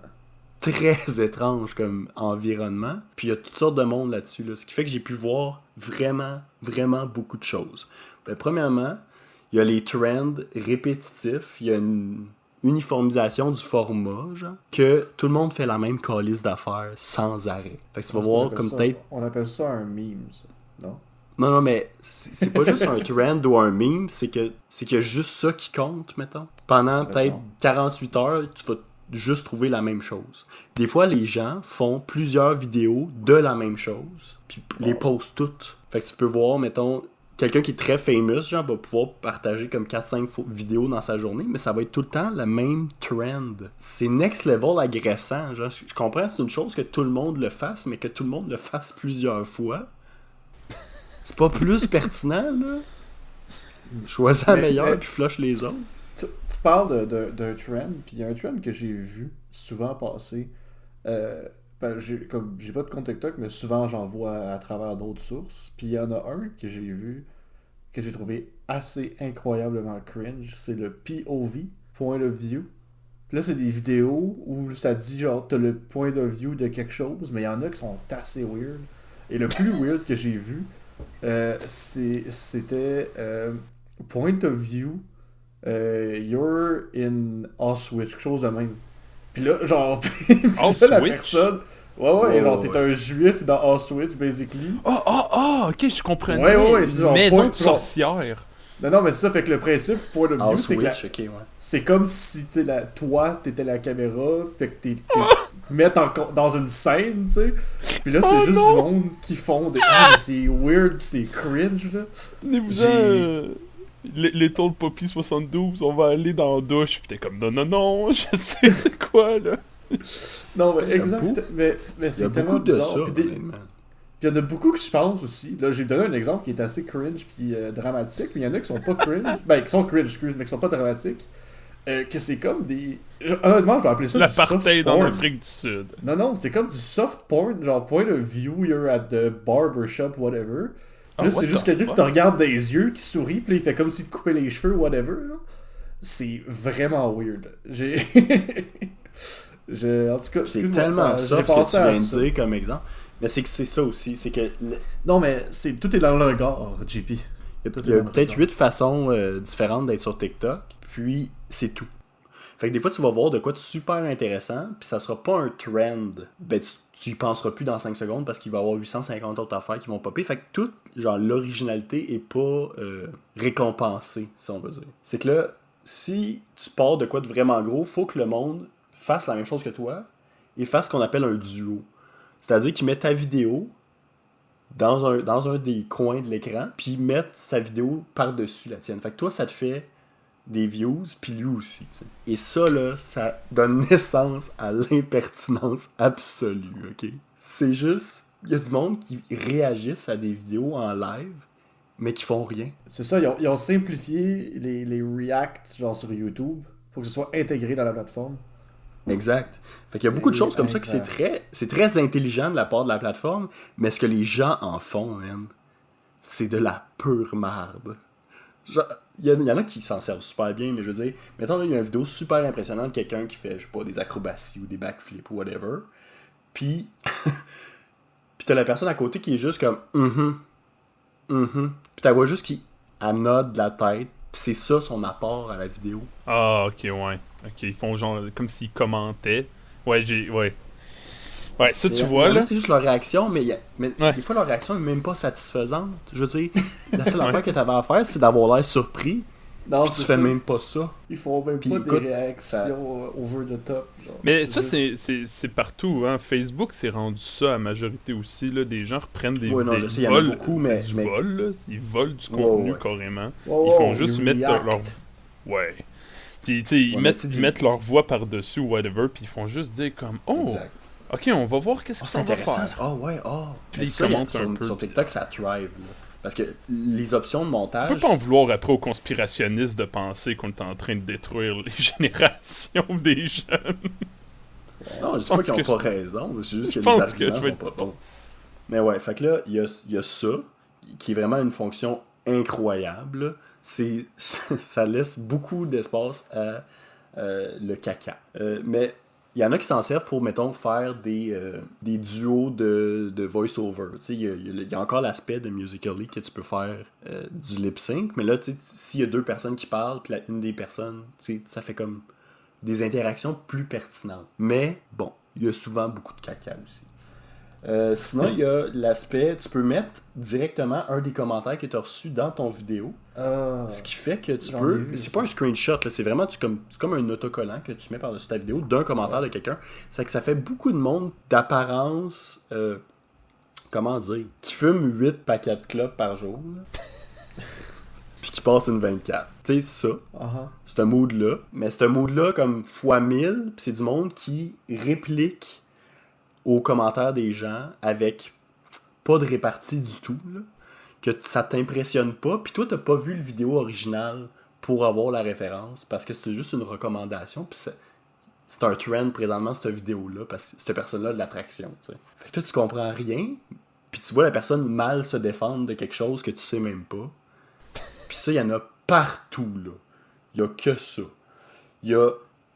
très étrange comme environnement. Puis il y a toutes sortes de monde là-dessus. Là, ce qui fait que j'ai pu voir vraiment, vraiment beaucoup de choses. Ben, premièrement, il y a les trends répétitifs. Il y a une uniformisation du format, genre, que tout le monde fait la même calice d'affaires sans arrêt. Fait que tu vas voir comme ça- peut-être On appelle ça un meme, ça. Non? non, non, mais c'est c'est pas juste un trend ou un meme, c'est que c'est qu'il y a juste ça qui compte, mettons. Pendant peut-être D'accord. 48 heures, tu vas juste trouver la même chose. Des fois, les gens font plusieurs vidéos de la même chose, puis les postent toutes. Fait que tu peux voir, mettons, quelqu'un qui est très famous, genre, va pouvoir partager comme 4-5 fo- vidéos dans sa journée, mais ça va être tout le temps le même trend. C'est next level agressant, genre. Je je comprends, c'est une chose que tout le monde le fasse, mais que tout le monde le fasse plusieurs fois. C'est pas plus pertinent, là? Choisis la meilleure mais- puis flush les autres. Tu, tu parles de- de- d'un trend, puis il y a un trend que j'ai vu souvent passer. Euh, comme, j'ai pas de compte TikTok, mais souvent j'en vois à travers d'autres sources. Puis il y en a un que j'ai vu, que j'ai trouvé assez incroyablement cringe. C'est le POV, point of view. Puis là, c'est des vidéos où ça dit genre, t'as le point of view de quelque chose, mais il y en a qui sont assez weird. Et le plus weird que j'ai vu, euh, c'est, c'était euh, point of view euh, you're in Auschwitz, quelque chose de même. Puis là, genre, puis là, la personne. Ouais, ouais, Ouais, genre, ouais, t'es un juif dans Auschwitz, basically. Oh, oh, oh, ok, je comprends. Ouais, ouais, ouais, c'est genre Maison point- de sorcière. Non, non, mais c'est ça, fait que le principe, point Ah, view, c'est que la- ouais. c'est comme si, tu la- toi, t'étais la caméra, fait que t'es. Oh! en dans une scène, tu sais. Puis là, c'est Oh juste non! du monde qui font des. Ah, mais c'est weird, pis c'est cringe, là. Tenez-vous J'ai- euh, les Little Poppy 72, on va aller dans la douche. Pis t'es comme, non, non, non, je sais c'est quoi, là. Non, mais exact. Mais, mais Il y a c'est tellement de bizarre. ça, Puis des- honnêtement. Puis il y en a beaucoup que je pense aussi. Là, j'ai donné un exemple qui est assez cringe puis euh, dramatique, mais il y en a qui sont pas cringe. ben, qui sont cringe, excuse, mais qui sont pas dramatiques. Euh, que c'est comme des. Honnêtement, je vais appeler ça du soft L'apartheid en porn. Afrique du Sud. Non, non, c'est comme du soft porn, genre point of view, you're at the barbershop, whatever. Ah, là, c'est juste quelqu'un qui te regarde des yeux, qui sourit, puis il fait comme s'il te coupait les cheveux, whatever. C'est vraiment weird. J'ai. Je- En tout cas, C'est tellement ça- soft que tu viens de dire comme exemple. Mais c'est que c'est ça aussi, c'est que Non, mais c'est tout est dans le regard, JP. Il y a, peut-être huit façons euh, différentes d'être sur TikTok, puis c'est tout. Fait que des fois, tu vas voir de quoi de super intéressant, puis ça sera pas un trend. Ben, tu, tu y penseras plus dans 5 secondes parce qu'il va y avoir 850 autres affaires qui vont popper. Fait que toute, genre, l'originalité est pas euh, récompensée, si on veut dire. C'est que là, si tu pars de quoi de vraiment gros, faut que le monde fasse la même chose que toi et fasse ce qu'on appelle un duo. C'est-à-dire qu'il met ta vidéo dans un, dans un des coins de l'écran, puis mettre sa vidéo par-dessus la tienne. Fait que toi, ça te fait des views, puis lui aussi. Et ça, là, ça donne naissance à l'impertinence absolue, ok? C'est juste, il y a du monde qui réagissent à des vidéos en live, mais qui font rien. C'est ça, ils ont, ils ont simplifié les, les reacts genre sur YouTube pour que ce soit intégré dans la plateforme. Exact. Fait qu'il y a beaucoup de choses comme ça que c'est très, très intelligent de la part de la plateforme, mais ce que les gens en font, man, c'est de la pure. Genre, Il y, en- il y en a qui s'en servent super bien, mais je veux dire, mettons, là, il y a une vidéo super impressionnante de quelqu'un qui fait, je sais pas, des acrobaties ou des backflips ou whatever. Puis, puis t'as la personne à côté qui est juste comme, mhm, mhm. Puis t'as vois juste qui anode de la tête, c'est ça son apport à la vidéo. Ah, ok, ouais. Ok, ils font genre comme s'ils commentaient. Ouais, j'ai. Ouais. Ouais, ça, tu vois, là. C'est juste leur réaction, mais, il y a- mais Ouais. des fois, leur réaction est même pas satisfaisante. Je veux dire, la seule affaire que t'avais à faire, c'est d'avoir l'air surpris, Non, puis tu fais ça. même pas ça. Ils font même Puis pas écoute, des réactions euh, over the top. genre. Mais ça, juste- c'est- c'est c'est partout. Hein. Facebook, c'est rendu ça à majorité aussi. Là. Des gens reprennent des Ouais, non, des je sais, il y en a vols. beaucoup, c'est mais- du mais- vol, là. Ils volent du contenu ouais. carrément. Oh, Ils font oh, juste mettre react. leur. Ouais. Puis, tu sais, ils, mettent, ils leur voix par-dessus ou whatever, puis ils font juste dire comme Oh, Exact. ok, on va voir qu'est-ce Ah, que ça va faire. Ah ouais, ah. Puis ils commentent un sur, peu, Sur TikTok, ça thrive. là. Parce que les options de On montage. peut pas en vouloir après aux conspirationnistes de penser qu'on est en train de détruire les générations des jeunes. Non, je dis pense pas qu'ils que- n'ont pas raison, c'est juste que Je les pense que arguments je vais sont être pas bons. Mais ouais, fait que là, il y a, il y a ça, qui est vraiment une fonction incroyable. C'est, ça laisse beaucoup d'espace à euh, le caca. Euh, mais il y en a qui s'en servent pour, mettons, faire des, euh, des duos de, de voice-over. Il y, a- encore l'aspect de Musical.ly que tu peux faire euh, du lip-sync, mais là, s'il y a deux personnes qui parlent, puis une des personnes, ça fait comme des interactions plus pertinentes. Mais bon, il y a souvent beaucoup de caca aussi. Euh, sinon, il y a l'aspect, tu peux mettre directement un des commentaires que tu as reçu dans ton vidéo. Ah. Ce qui fait que tu peux. C'est pas un screenshot, là, c'est vraiment tu, comme, comme un autocollant que tu mets par-dessus ta vidéo d'un commentaire de quelqu'un. C'est que ça fait beaucoup de monde d'apparence. euh, comment dire Qui fume 8 paquets de clopes par jour. Puis qui passe une 24. Tu sais, ça. Ah. C'est un mood-là. Mais c'est un mood-là comme fois 1000. Puis c'est du monde qui réplique aux commentaires des gens avec pas de répartie du tout. Que ça t'impressionne pas. Puis toi, t'as pas vu le vidéo original pour avoir la référence. Parce que c'était juste une recommandation. Puis c'est, un trend présentement, cette vidéo-là. Parce que cette personne-là de l'attraction. tu sais. Fait que toi, tu comprends rien. Puis tu vois la personne mal se défendre de quelque chose que tu sais même pas. Puis ça, il y en a partout, là. Il y a que ça. Il y a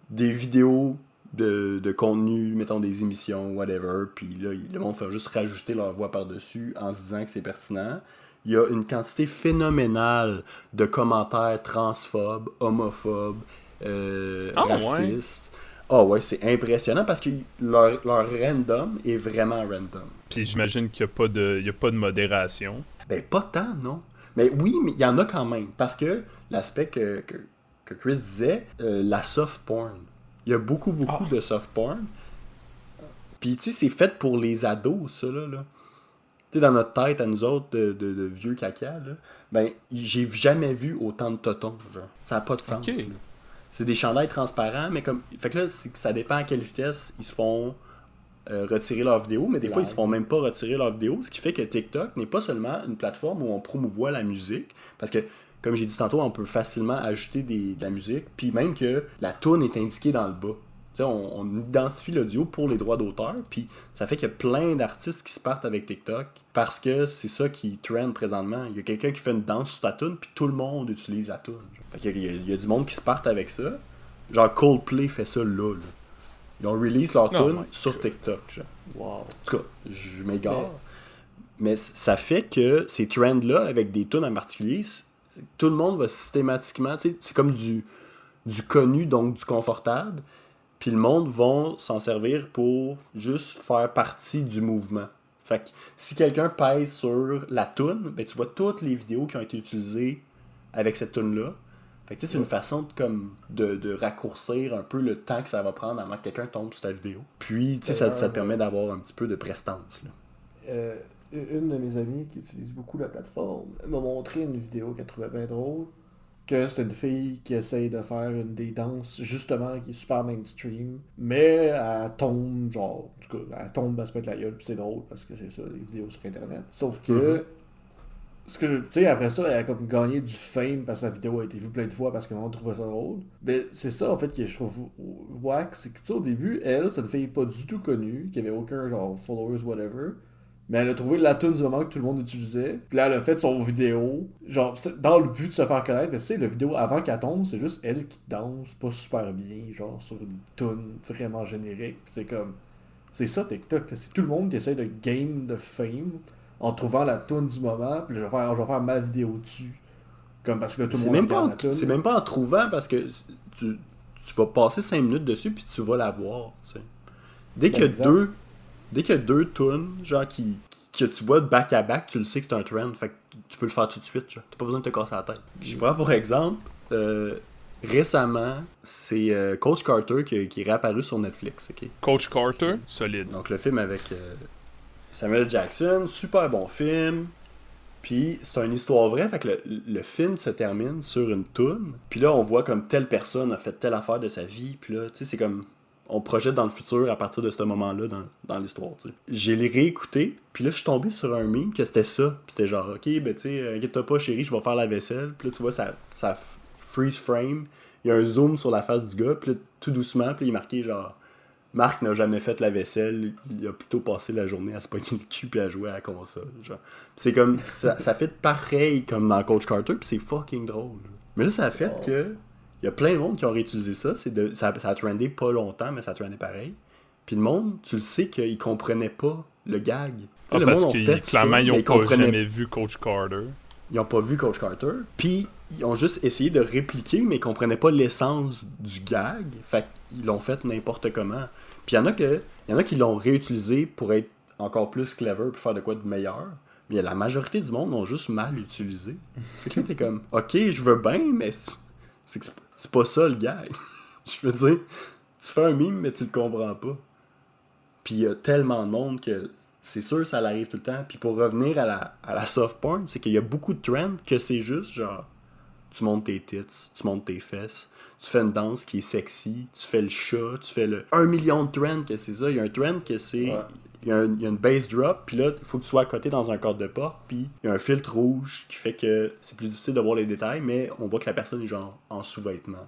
des vidéos de, de contenu, mettons des émissions, whatever, puis là, le monde fait juste rajouter leur voix par-dessus en se disant que c'est pertinent. Il y a une quantité phénoménale de commentaires transphobes, homophobes, euh, ouais. racistes. Ah ouais, c'est impressionnant parce que leur, leur random est vraiment random. Puis j'imagine qu'il n'y a, pas de- il y a pas de modération. Ben, pas tant, non. Mais oui, mais il y en a quand même. Parce que l'aspect que, que, que Chris disait, euh, la soft porn. Il y a beaucoup, beaucoup de soft porn. Puis, tu sais, c'est fait pour les ados, ça, là. là. Tu sais, dans notre tête, à nous autres, de, de- de vieux caca, là, ben, j'ai jamais vu autant de totons, genre. Ça n'a pas de sens. C'est des chandails transparents, mais comme... Fait que là, que ça dépend à quelle vitesse ils se font euh, retirer leur vidéo, mais des fois, ils se font même pas retirer leur vidéo, ce qui fait que TikTok n'est pas seulement une plateforme où on promouvoit la musique, parce que, comme j'ai dit tantôt, on peut facilement ajouter des- de la musique, puis même que la tune est indiquée dans le bas. On, on identifie l'audio pour les droits d'auteur, puis ça fait qu'il y a plein d'artistes qui se partent avec TikTok, parce que c'est ça qui trend présentement. Il y a quelqu'un qui fait une danse sur ta tune, puis tout le monde utilise la tune. Fait qu'il y a- y, du monde qui se partent avec ça. Genre Coldplay fait ça là. là. Ils ont release leur tune sur TikTok. Genre. Wow. En tout cas, je m'égare. Mais ça fait que ces trends-là, avec des tunes en particulier, tout le monde va systématiquement, tu sais, c'est comme du, du connu, donc du confortable. Puis le monde va s'en servir pour juste faire partie du mouvement. Fait que si quelqu'un pèse sur la tune, ben tu vois toutes les vidéos qui ont été utilisées avec cette tune-là. Fait que tu sais, c'est une façon de, comme, de, de raccourcir un peu le temps que ça va prendre avant que quelqu'un tombe sur ta vidéo. Puis, tu sais, ça, ça te permet d'avoir un petit peu de prestance. Là. Euh, une de mes amies qui utilise beaucoup la plateforme m'a montré une vidéo qu'elle trouvait bien drôle. Que c'est une fille qui essaye de faire une des danses, justement, qui est super mainstream. Mais elle tombe, genre, en tout cas, elle tombe, elle se pète la gueule, puis c'est drôle parce que c'est ça, les vidéos sur Internet. Sauf que. Ce que, tu sais, après ça, elle a comme gagné du fame parce que sa vidéo a été vue plein de fois parce que le monde trouvait ça drôle. Mais c'est ça, en fait, que je trouve wack. C'est que, tu sais, au début, elle, c'est une fille pas du tout connue, qui avait aucun, genre, followers, whatever. Mais elle a trouvé la tune du moment que tout le monde utilisait. Puis là, elle a fait son vidéo, genre, dans le but de se faire connaître. Mais tu sais, la vidéo avant qu'elle tombe, c'est juste elle qui danse pas super bien, genre, sur une tune vraiment générique. C'est comme. C'est ça, TikTok. C'est tout le monde qui essaie de gain de fame en trouvant la tune du moment. Puis je vais faire, je vais faire ma vidéo dessus. Comme parce que tout le monde c'est même pas en trouvant parce que tu, tu vas passer 5 minutes dessus puis tu vas la voir. tu sais. Dès qu'il y a deux dès qu'il y a deux tunes, genre qui, que tu vois back à back, tu le sais que c'est un trend. Fait que tu peux le faire tout de suite. genre. T'as pas besoin de te casser la tête. Je prends pour exemple, euh, récemment, c'est euh, Coach Carter qui, qui est réapparu sur Netflix. ok? Coach Carter, solide. Donc le film avec euh, Samuel Jackson, super bon film. Puis c'est une histoire vraie, fait que le, le film se termine sur une toune. Puis là on voit comme telle personne a fait telle affaire de sa vie. Puis là, tu sais, c'est comme on projette dans le futur à partir de ce moment-là dans, dans l'histoire. J'ai les réécouté, puis là, je suis tombé sur un meme que c'était ça. Puis c'était genre, ok, ben tu sais, inquiète-toi pas, chérie, je vais faire la vaisselle. Puis là, tu vois, ça, ça freeze frame. Il y a un zoom sur la face du gars, puis là, tout doucement, puis il est marqué genre. Marc n'a jamais fait la vaisselle, il a plutôt passé la journée à se pogner le cul puis à jouer à la console. Genre. C'est comme. Ça, ça fait pareil comme dans Coach Carter, puis c'est fucking drôle. Mais là, ça a fait que. Il y a plein de monde qui ont réutilisé ça. C'est de, ça, ça a trendé pas longtemps, mais ça a trendé pareil. Puis le monde, tu le sais qu'ils comprenaient pas le gag. Ah, le parce qu'ils, clairement, ils mais ont ils pas comprenaient jamais vu Coach Carter. ils ont pas vu Coach Carter. Puis ils ont juste essayé de répliquer, mais ils comprenaient pas l'essence du gag. Fait qu'ils l'ont fait n'importe comment. Puis il y en a que, y en a qui l'ont réutilisé pour être encore plus clever, pour faire de quoi de meilleur. Mais la majorité du monde l'ont juste mal utilisé. Fait que là, t'es comme, ok, je veux bien, mais c'est que c'est- pas ça le gag. je veux dire, tu fais un mime, mais tu le comprends pas. Puis il y a tellement de monde que c'est sûr ça l'arrive tout le temps. Puis pour revenir à la, à la soft porn, c'est qu'il y a beaucoup de trends que c'est juste genre tu montes tes tits, tu montes tes fesses, tu fais une danse qui est sexy, tu fais le chat, tu fais le 1 million de trends que c'est ça. Il y a un trend que c'est. Il y, a un- il y a une bass drop, puis là, il faut que tu sois à côté dans un cadre de porte, puis il y a un filtre rouge qui fait que c'est plus difficile de voir les détails, mais on voit que la personne est genre en sous-vêtements,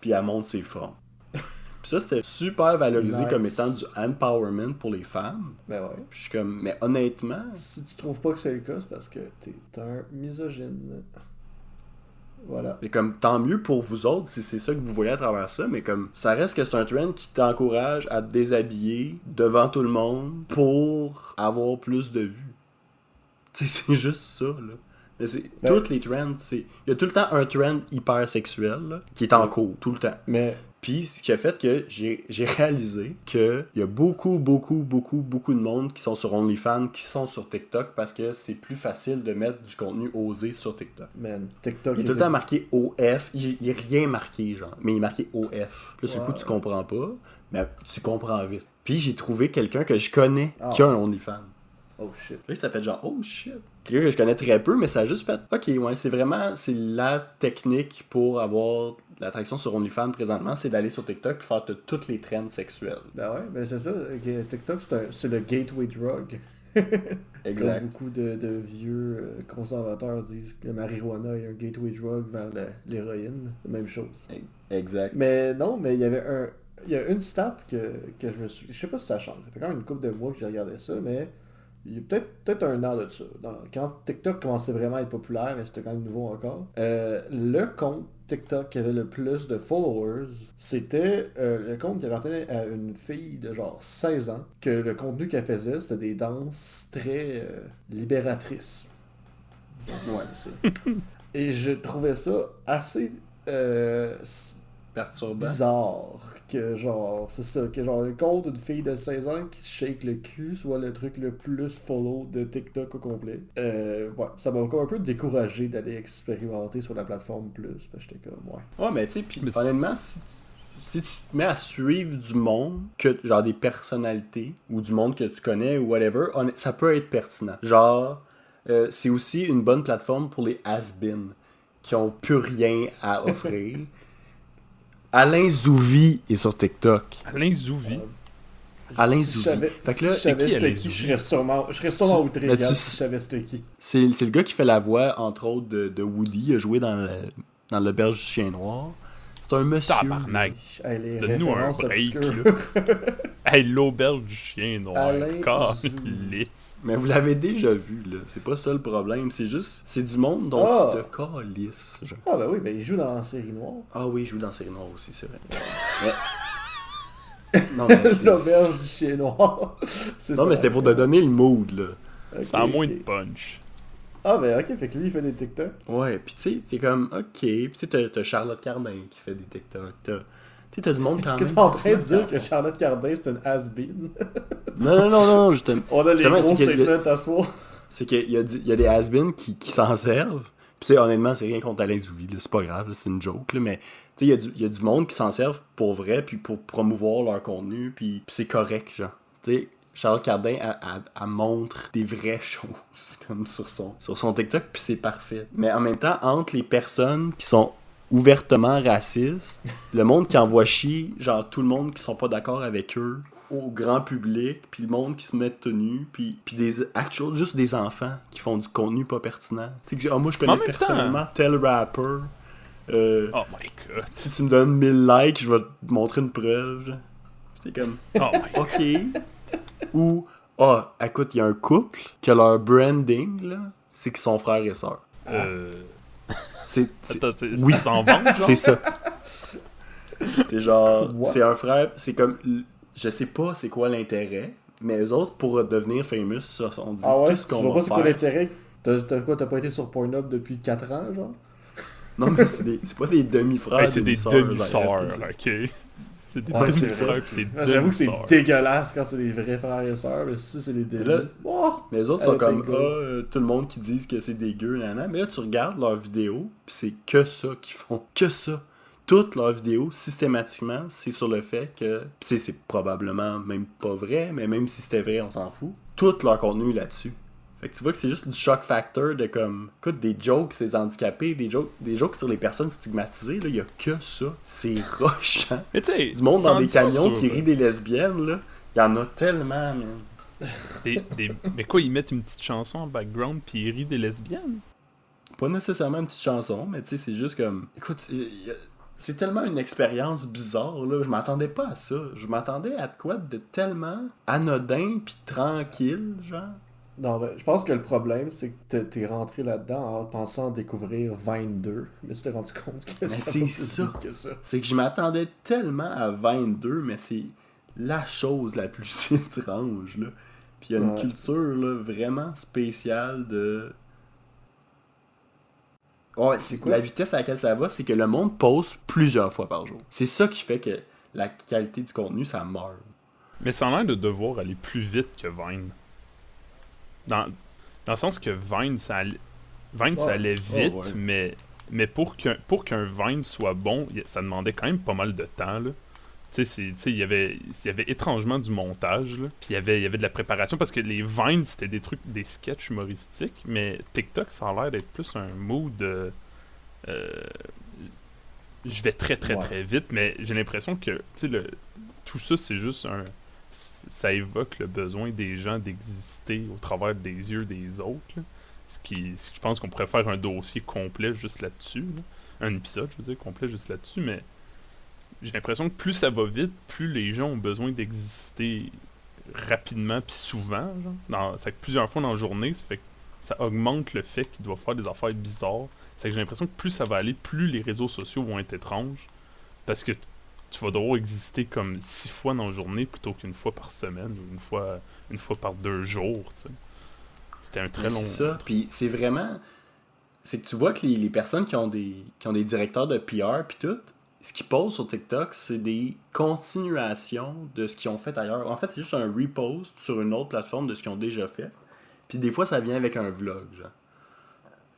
puis elle monte ses formes. puis ça, c'était super valorisé Nice. comme étant du empowerment pour les femmes. Ben ouais. Puis je suis comme, mais honnêtement, Si tu trouves pas que c'est le cas, c'est parce que t'es un misogyne. Voilà. Mais comme tant mieux pour vous autres si c'est ça que vous voyez à travers ça, mais comme ça reste que c'est un trend qui t'encourage à te déshabiller devant tout le monde pour avoir plus de vues. C'est juste ça, là. Mais c'est Ben- toutes les trends, c'est il y a tout le temps un trend hyper sexuel là, qui est en cours tout le temps. Mais Puis ce qui a fait que j'ai réalisé que il y a beaucoup beaucoup beaucoup beaucoup de monde qui sont sur OnlyFans qui sont sur TikTok parce que c'est plus facile de mettre du contenu osé sur TikTok. man, TikTok Il est tout le temps marqué OF. Il a rien marqué, genre. Mais il est marqué OF. Là, sur le coup, tu comprends pas. Mais tu comprends vite. Puis j'ai trouvé quelqu'un que je connais Ah. qui a un OnlyFans. Oh shit. Là, ça fait genre, oh shit. Quelqu'un que je connais très peu, mais ça a juste fait, ok, ouais, c'est vraiment, c'est la technique pour avoir l'attraction sur OnlyFans présentement, c'est d'aller sur TikTok et faire toutes les trends sexuelles. Ben ouais, ben c'est ça. TikTok, c'est le gateway drug. Exact. Comme beaucoup de, de vieux euh, conservateurs disent que le marijuana est un gateway drug vers l'héroïne. Même chose. Exact. Mais non, mais il y avait un. Il y a une stat que, que je me suis. Je sais pas si ça change. Ça fait quand même une couple de mois que j'ai regardé ça, mais il y a peut-être peut un an de ça. Dans- quand TikTok commençait vraiment à être populaire, mais c'était quand même nouveau encore. euh, le compte TikTok qui avait le plus de followers, c'était euh, le compte qui appartenait à une fille de genre 16 ans, que le contenu qu'elle faisait, c'était des danses très euh, libératrices. Ouais. ça. Et je trouvais ça assez Perturbant. bizarre que genre c'est ça que genre le compte d'une fille de 16 ans qui se shake le cul soit le truc le plus follow de TikTok au complet euh, ouais ça m'a encore un peu découragé d'aller expérimenter sur la plateforme plus parce que j'étais comme ouais Ouais, mais tu sais, puis honnêtement, si, si tu te mets à suivre du monde, que, genre des personnalités, ou du monde que tu connais, ou whatever, ça peut être pertinent. Genre, euh, c'est aussi une bonne plateforme pour les has-been, qui ont plus rien à offrir. Alain Zouvi est sur TikTok. Alain Zouvi. Alain si je Zouvi. savais, Fait que là, je c'est qui, c'était Alain qui, Zouvi? je serais sûrement je serais sûrement Tu- outré mais tu si je savais c'était qui C'est c'est le gars qui fait la voix, entre autres, de, de Woody. Il a joué dans le- dans l'auberge du chien noir. C'est un monsieur. Tabarnak. Hey, Donne-nous un break, là. Hey, l'auberge du chien noir. Calisse. Mais vous l'avez déjà vu, là. C'est pas ça le problème. C'est juste, c'est du monde dont Ah. tu te calisses. genre. ah ben oui ben il joue dans la série noire Ah oui, il joue dans Série Noire aussi, c'est vrai. Non, mais, l'auberge du chien noir C'est non, ça, mais c'était pour te donner le mood, là. Ok, Ça a moins de punch. Ah ben ok, fait que lui il fait des TikTok. Ouais, pis tu sais, t'es comme, ok. Pis tu sais, t'as- Charlotte Cardin qui fait des TikTok. T'as. Tu t'as du monde quand Est-ce que t'es en train de dire que Charlotte Cardin c'est une has-been? Non, non, non, non, justement. On a les gros statements à soi. C'est qu'il y, a du- il y a des has qui, qui s'en servent. Puis, tu sais, honnêtement, c'est rien contre Alain Zouvi, c'est pas grave, là, c'est une joke, là, mais tu sais, il y, a du- il y a du monde qui s'en servent pour vrai, puis pour promouvoir leur contenu, puis, puis c'est correct, genre. Tu sais, Charles Cardin, elle, elle- elle montre des vraies choses, comme sur son, sur son TikTok, puis c'est parfait. Mais en même temps, entre les personnes qui sont ouvertement racistes, le monde qui envoie chier, genre tout le monde qui sont pas d'accord avec eux, au grand public, puis le monde qui se met tenue, puis, puis des actual, juste des enfants qui font du contenu pas pertinent. Tu sais, que, ah, moi je connais personnellement tel rapper. euh, Oh my god. si tu me donnes 1000 likes, je vais te montrer une preuve. C'est comme, Oh my god. ok. Ou, ah, écoute, il y a un couple que leur branding, là, c'est qu'ils sont frères et sœurs. Euh... C'est, c'est- Attends, c'est- oui. ça s'en c'est ça. C'est genre, What? c'est un frère, c'est comme, je sais pas c'est quoi l'intérêt, mais eux autres, pour devenir famous, ça, on dit Ah ouais, tout ce qu'on vois va pas c'est quoi l'intérêt? T'as t'as quoi, t'as pas été sur Pornhub depuis 4 ans, genre? Non, mais c'est, des- c'est pas des demi-frères. Hey, c'est des demi-sœurs, ok? C'est des Ouais, c'est demi-frères pis des Ah, J'avoue que c'est dégueulasse quand c'est des vrais frères et sœurs, mais si c'est des demi. là- Oh! Mais les autres sont comme, ah, euh, tout le monde qui disent que c'est dégueu, nan, Mais là, tu regardes leurs vidéos, pis c'est que ça qu'ils font. Que ça. Toutes leurs vidéos, systématiquement, c'est sur le fait que. Pis c'est- probablement même pas vrai, mais même si c'était vrai, on s'en fout. Tout leur contenu là-dessus. Fait que tu vois que c'est juste du shock factor de comme. Écoute, des jokes, c'est handicapés, des jokes, des jokes sur les personnes stigmatisées, là, y a que ça. C'est rochant. Mais tu sais, Du monde dans des camions sur- qui rit des lesbiennes, là. Y en a tellement, man. des- des- Mais quoi, ils mettent une petite chanson en background puis ils rient des lesbiennes? pas nécessairement une petite chanson, mais tu sais, c'est juste comme. Écoute, c'est tellement une expérience bizarre, là. Je m'attendais pas à ça. Je m'attendais à quoi de tellement anodin puis tranquille, genre. Non, ben, je pense que le problème, c'est que t'es- t'es rentré là-dedans en pensant découvrir Vine 2, mais tu t'es rendu compte que c'est c'est pas plus ça. ça. C'est que je m'attendais tellement à 22, mais c'est la chose la plus étrange, là. Puis il y a une Ouais. culture, là, vraiment spéciale de. Ouais, c'est quoi? La vitesse à laquelle ça va, c'est que le monde poste plusieurs fois par jour. C'est ça qui fait que la qualité du contenu, ça meurt. Mais ça a l'air de devoir aller plus vite que Vine. Dans, dans le sens que Vine, ça allait, Vine, ça allait Ouais, vite, ouais. mais, mais pour qu'un pour qu'un Vine soit bon, ça demandait quand même pas mal de temps. Là. Tu sais, c'est- tu sais, il y avait, il y avait étrangement du montage, là. puis il y avait, il y avait de la préparation, parce que les Vines, c'était des trucs, des sketchs humoristiques, mais TikTok, ça a l'air d'être plus un mood... euh, euh, je vais très très Ouais. très vite, mais j'ai l'impression que tu sais, le, tout ça, c'est juste un. Ça évoque le besoin des gens d'exister au travers des yeux des autres. Ce qui, je pense qu'on pourrait faire un dossier complet juste là-dessus. là. Un épisode, je veux dire, complet juste là-dessus, mais j'ai l'impression que plus ça va vite, plus les gens ont besoin d'exister rapidement puis souvent. Genre. Dans, ça plusieurs fois dans la journée, ça fait que ça augmente le fait qu'ils doivent faire des affaires bizarres. C'est que j'ai l'impression que plus ça va aller, plus les réseaux sociaux vont être étranges. Parce que tu vas devoir exister comme six fois dans la journée plutôt qu'une fois par semaine ou une fois, une fois par deux jours. tu sais. C'était un très Mais long. C'est ça. Puis c'est vraiment. C'est que tu vois que les, les personnes qui ont des qui ont des directeurs de PR puis tout, ce qu'ils posent sur TikTok, c'est des continuations de ce qu'ils ont fait ailleurs. En fait, c'est juste un repost sur une autre plateforme de ce qu'ils ont déjà fait. Puis des fois, ça vient avec un vlog, genre.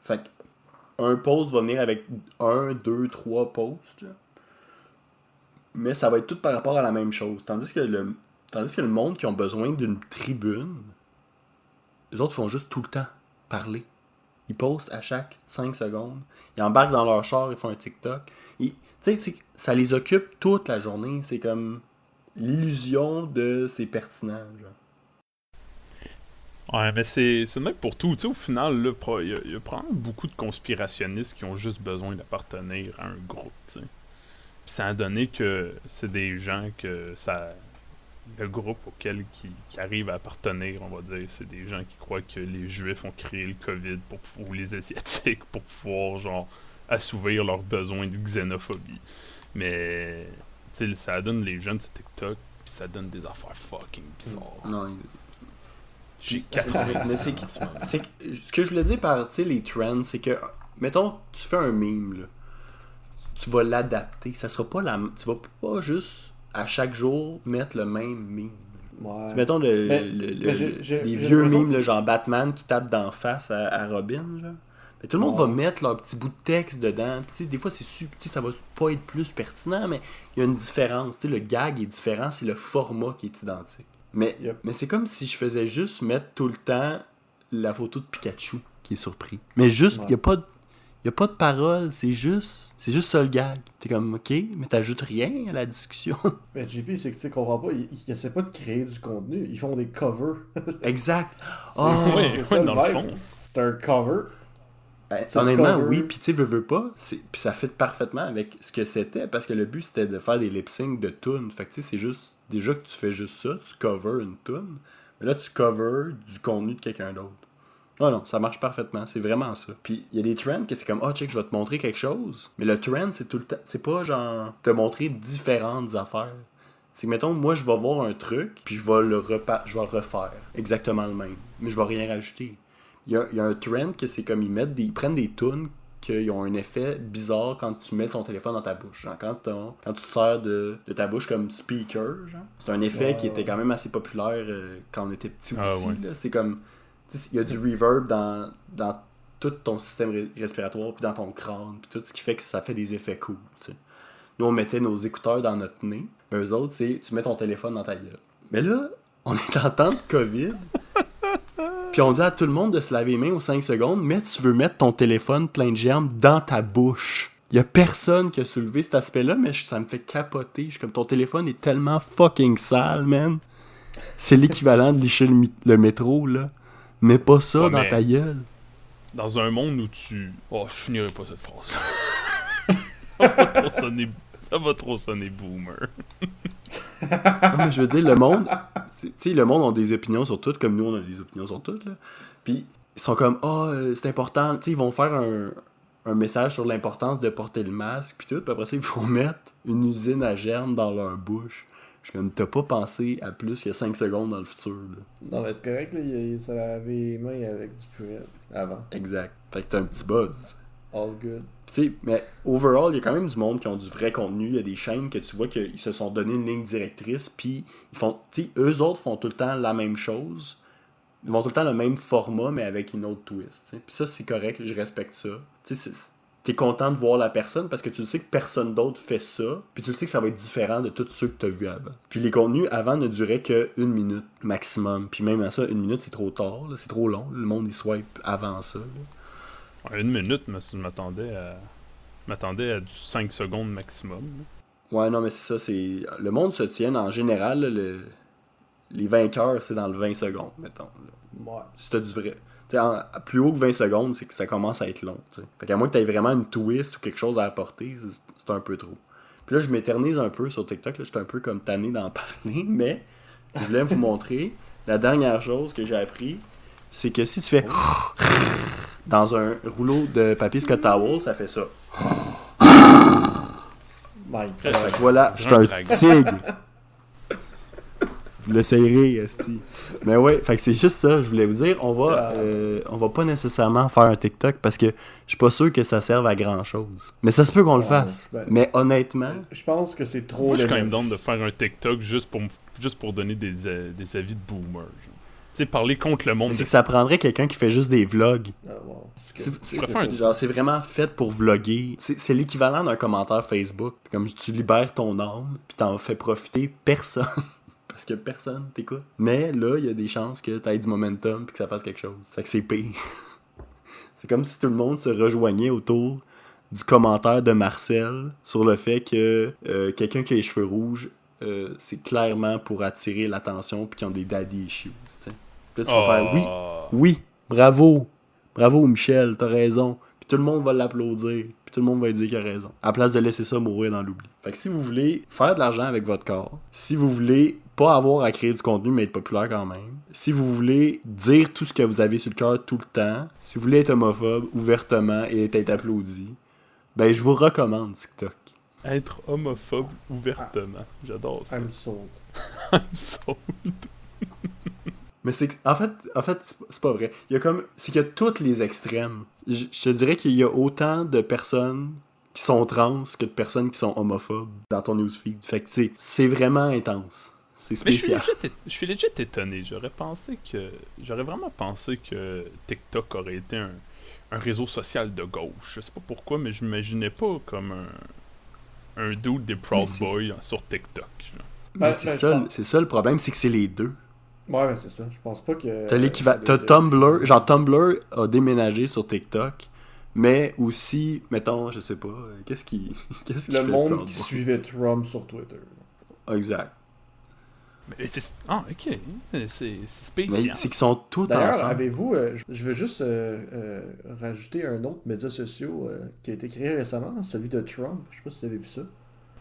Fait que un post va venir avec un, deux, trois posts, genre. Mais ça va être tout par rapport à la même chose. Tandis que le, tandis que le monde qui ont besoin d'une tribune, les autres font juste tout le temps parler. Ils postent à chaque 5 secondes. Ils embarquent dans leur char, ils font un TikTok. Tu sais, ça les occupe toute la journée. C'est comme l'illusion de c'est pertinent. genre. Ouais, mais c'est même pour tout. Tu sais, au final, il y, a- probablement beaucoup de conspirationnistes qui ont juste besoin d'appartenir à un groupe, ça a donné que c'est des gens que ça... Le groupe auquel qui, qui arrivent à appartenir, on va dire, c'est des gens qui croient que les Juifs ont créé le COVID pour, pou- ou les Asiatiques pour pouvoir, genre, assouvir leurs besoins de xénophobie. Mais, tu sais, ça donne les jeunes sur TikTok, puis ça donne des affaires fucking bizarres. Non, J'ai 80 Mais c'est ce que je voulais dire par tu sais, les trends, c'est que, mettons, tu fais un meme, là. Tu vas l'adapter. Ça sera pas la. Tu vas pas juste à chaque jour mettre le même meme. Ouais. Mettons le, Mais- les vieux memes, là, genre Batman qui tape d'en face à, à Robin. Genre. Mais tout le monde Ouais. va mettre leur petit bout de texte dedans. Des fois, c'est su- tu sais, ça va pas être plus pertinent, mais il y a une différence. Le gag est différent, c'est le format qui est identique. Mais, Yep. mais c'est comme si je faisais juste mettre tout le temps la photo de Pikachu qui est surpris. Mais juste, il Ouais. n'y a pas de- y a pas de parole, c'est juste, c'est juste ça le gag. T'es comme, ok, mais t'ajoutes rien à la discussion. Mais JP, c'est que tu sais, comprends pas, ils, ils essaient pas de créer du contenu, ils font des covers. exact. C'est Ah, c'est- ouais, ça dans le fond. C'est un cover. Ben, C'est un honnêtement, cover. oui, puis tu sais, veux, veux pas, c'est- puis ça fit parfaitement avec ce que c'était, parce que le but c'était de faire des lip sync de tunes. Fait que tu sais, c'est juste, déjà que tu fais juste ça, tu covers une tune, mais là tu covers du contenu de quelqu'un d'autre. Non, non, ça marche parfaitement, c'est vraiment ça. Puis il y a des trends que c'est comme, oh, check, je vais te montrer quelque chose, mais le trend c'est tout le temps, c'est pas genre te montrer différentes affaires. C'est que, mettons, moi, je vais voir un truc, puis je vais le, repa- je vais le refaire. Exactement le même. Mais je vais rien rajouter. Il y a, il y a un trend que c'est comme ils mettent des, ils prennent des tunes qui ont un effet bizarre quand tu mets ton téléphone dans ta bouche. Genre quand, ton- quand tu te sers de, de ta bouche comme speaker, genre. C'est un effet qui était quand même assez populaire euh, quand on était petit Ah, aussi. ouais. C'est comme. Il y a du reverb dans, dans tout ton système re- respiratoire, puis dans ton crâne, puis tout ce qui fait que ça fait des effets cool. Nous, on mettait nos écouteurs dans notre nez. Mais eux autres, c'est tu mets ton téléphone dans ta gueule. Mais là, on est en temps de COVID. Puis on dit à tout le monde de se laver les mains aux 5 secondes, mais tu veux mettre ton téléphone plein de germes dans ta bouche. Il y a personne qui a soulevé cet aspect-là, mais je- ça me fait capoter. Je suis comme ton téléphone est tellement fucking sale, man. C'est l'équivalent de licher le métro, là. Mais pas ça Ouais, dans ta gueule. Dans un monde où tu. Oh, je finirai pas cette phrase. ça, va trop sonner... ça va trop sonner boomer. Non, mais je veux dire, le monde, tu sais, le monde a des opinions sur tout, comme nous, on a des opinions sur tout, là. Puis, ils sont comme, ah, euh, c'est important, tu sais, ils vont faire un, un message sur l'importance de porter le masque, puis tout, puis après ça, ils vont mettre une usine à germes dans leur bouche. Je comme, t'as pas pensé à plus que 5 secondes dans le futur, là. Non, mais c'est correct, là, il, il se lavait les mains avec du purée avant. Exact. Fait que t'as un petit buzz. All good. Tu sais, mais overall, il y a quand même du monde qui ont du vrai contenu. Il y a des chaînes que tu vois qu'ils se sont donné une ligne directrice, puis ils font, tu sais, eux autres font tout le temps la même chose. Ils vont tout le temps le même format, mais avec une autre twist. Puis ça, c'est correct, je respecte ça. Tu sais, t'es content de voir la personne parce que tu le sais que personne d'autre fait ça, puis tu le sais que ça va être différent de tous ceux que t'as vus avant. Puis les contenus avant ne duraient que une minute maximum. Puis même à ça, une minute, c'est trop tard, c'est trop long. Le monde, il swipe avant ça. là. Une minute, mais je m'attendais à. je m'attendais à du 5 secondes maximum. là. Ouais, non, mais c'est ça, c'est. Le monde se tient en général, là, le... les vainqueurs, c'est dans le 20 secondes, mettons. là. Ouais. Si t'as du vrai. Tu en- plus haut que 20 secondes, c'est que ça commence à être long. tu sais. Fait qu'à moins que t'aies vraiment une twist ou quelque chose à apporter, c'est- un peu trop. Puis là, je m'éternise un peu sur TikTok, là, je suis un peu comme tanné d'en parler, mais je voulais vous montrer la dernière chose que j'ai appris, c'est que si tu fais dans un rouleau de papier Scott Towel, ça fait ça. My Fait God. Fait que voilà, je suis Un tigre. Vous l'essayerez, Esti. Mais ouais, fait que c'est juste ça, je voulais vous dire, on va, Ah. euh, on va pas nécessairement faire un TikTok parce que je suis pas sûr que ça serve à grand chose. Mais ça se peut qu'on le Ouais, fasse. ben- Mais honnêtement, Je pense que c'est trop Moi, je suis quand même down de faire un TikTok juste pour, juste pour donner des, euh, des avis de boomer. genre. Tu sais, parler contre le monde. c'est que ça prendrait quelqu'un qui fait juste des vlogs. Ah, wow. C'est- un- vraiment fait pour vlogger. C'est c'est l'équivalent d'un commentaire Facebook. Comme tu libères ton âme, puis t'en fais profiter personne. Parce que personne t'écoute. Mais là, il y a des chances que t'aies du momentum puis que ça fasse quelque chose. Fait que c'est pire. c'est comme si tout le monde se rejoignait autour du commentaire de Marcel sur le fait que euh, quelqu'un qui a les cheveux rouges, euh, c'est clairement pour attirer l'attention puis qu'ils ont des daddy issues. tu sais. Puis là, tu vas faire oui, Ah. oui, bravo. Bravo, Michel, t'as raison. Puis tout le monde va l'applaudir. Puis tout le monde va lui dire qu'il a raison. À la place de laisser ça mourir dans l'oubli. Fait que si vous voulez faire de l'argent avec votre corps, si vous voulez pas avoir à créer du contenu mais être populaire quand même, si vous voulez dire tout ce que vous avez sur le cœur tout le temps, si vous voulez être homophobe ouvertement et être applaudi, ben je vous recommande TikTok. Être homophobe ouvertement. J'adore ça. I'm sold. I'm so- Mais c'est en fait, en fait c'est pas- vrai. Il y a comme c'est qu'il y a tous les extrêmes. Je, je te dirais qu'il y a autant de personnes qui sont trans que de personnes qui sont homophobes dans ton newsfeed. Fait que c'est vraiment intense. C'est Mais je suis, spécial. legit, é- je suis legit étonné. J'aurais pensé que. J'aurais vraiment pensé que TikTok aurait été un, un réseau social de gauche. Je sais pas pourquoi, mais je m'imaginais pas comme un. Un dude des Proud Mais Boys sur TikTok. Mais Ben, c'est ben, ça, ça le problème, c'est que c'est les deux. Ouais, ben c'est ça. Je pense pas que. T'as l'équivalent. T'as Tumblr. Genre Tumblr a déménagé sur TikTok Mais aussi, mettons, je sais pas, euh, qu'est-ce qui. Qu'est-ce qui Le fait monde qui suivait Trump sur Twitter. Exact. Mais c'est... Ah, ok. C'est, c'est Mais spécial. c'est qu'ils sont tous D'ailleurs, ensemble. avez-vous, euh, je- je veux juste euh, euh, rajouter un autre média social euh, qui a été créé récemment, celui de Trump. Je sais pas si vous avez vu ça.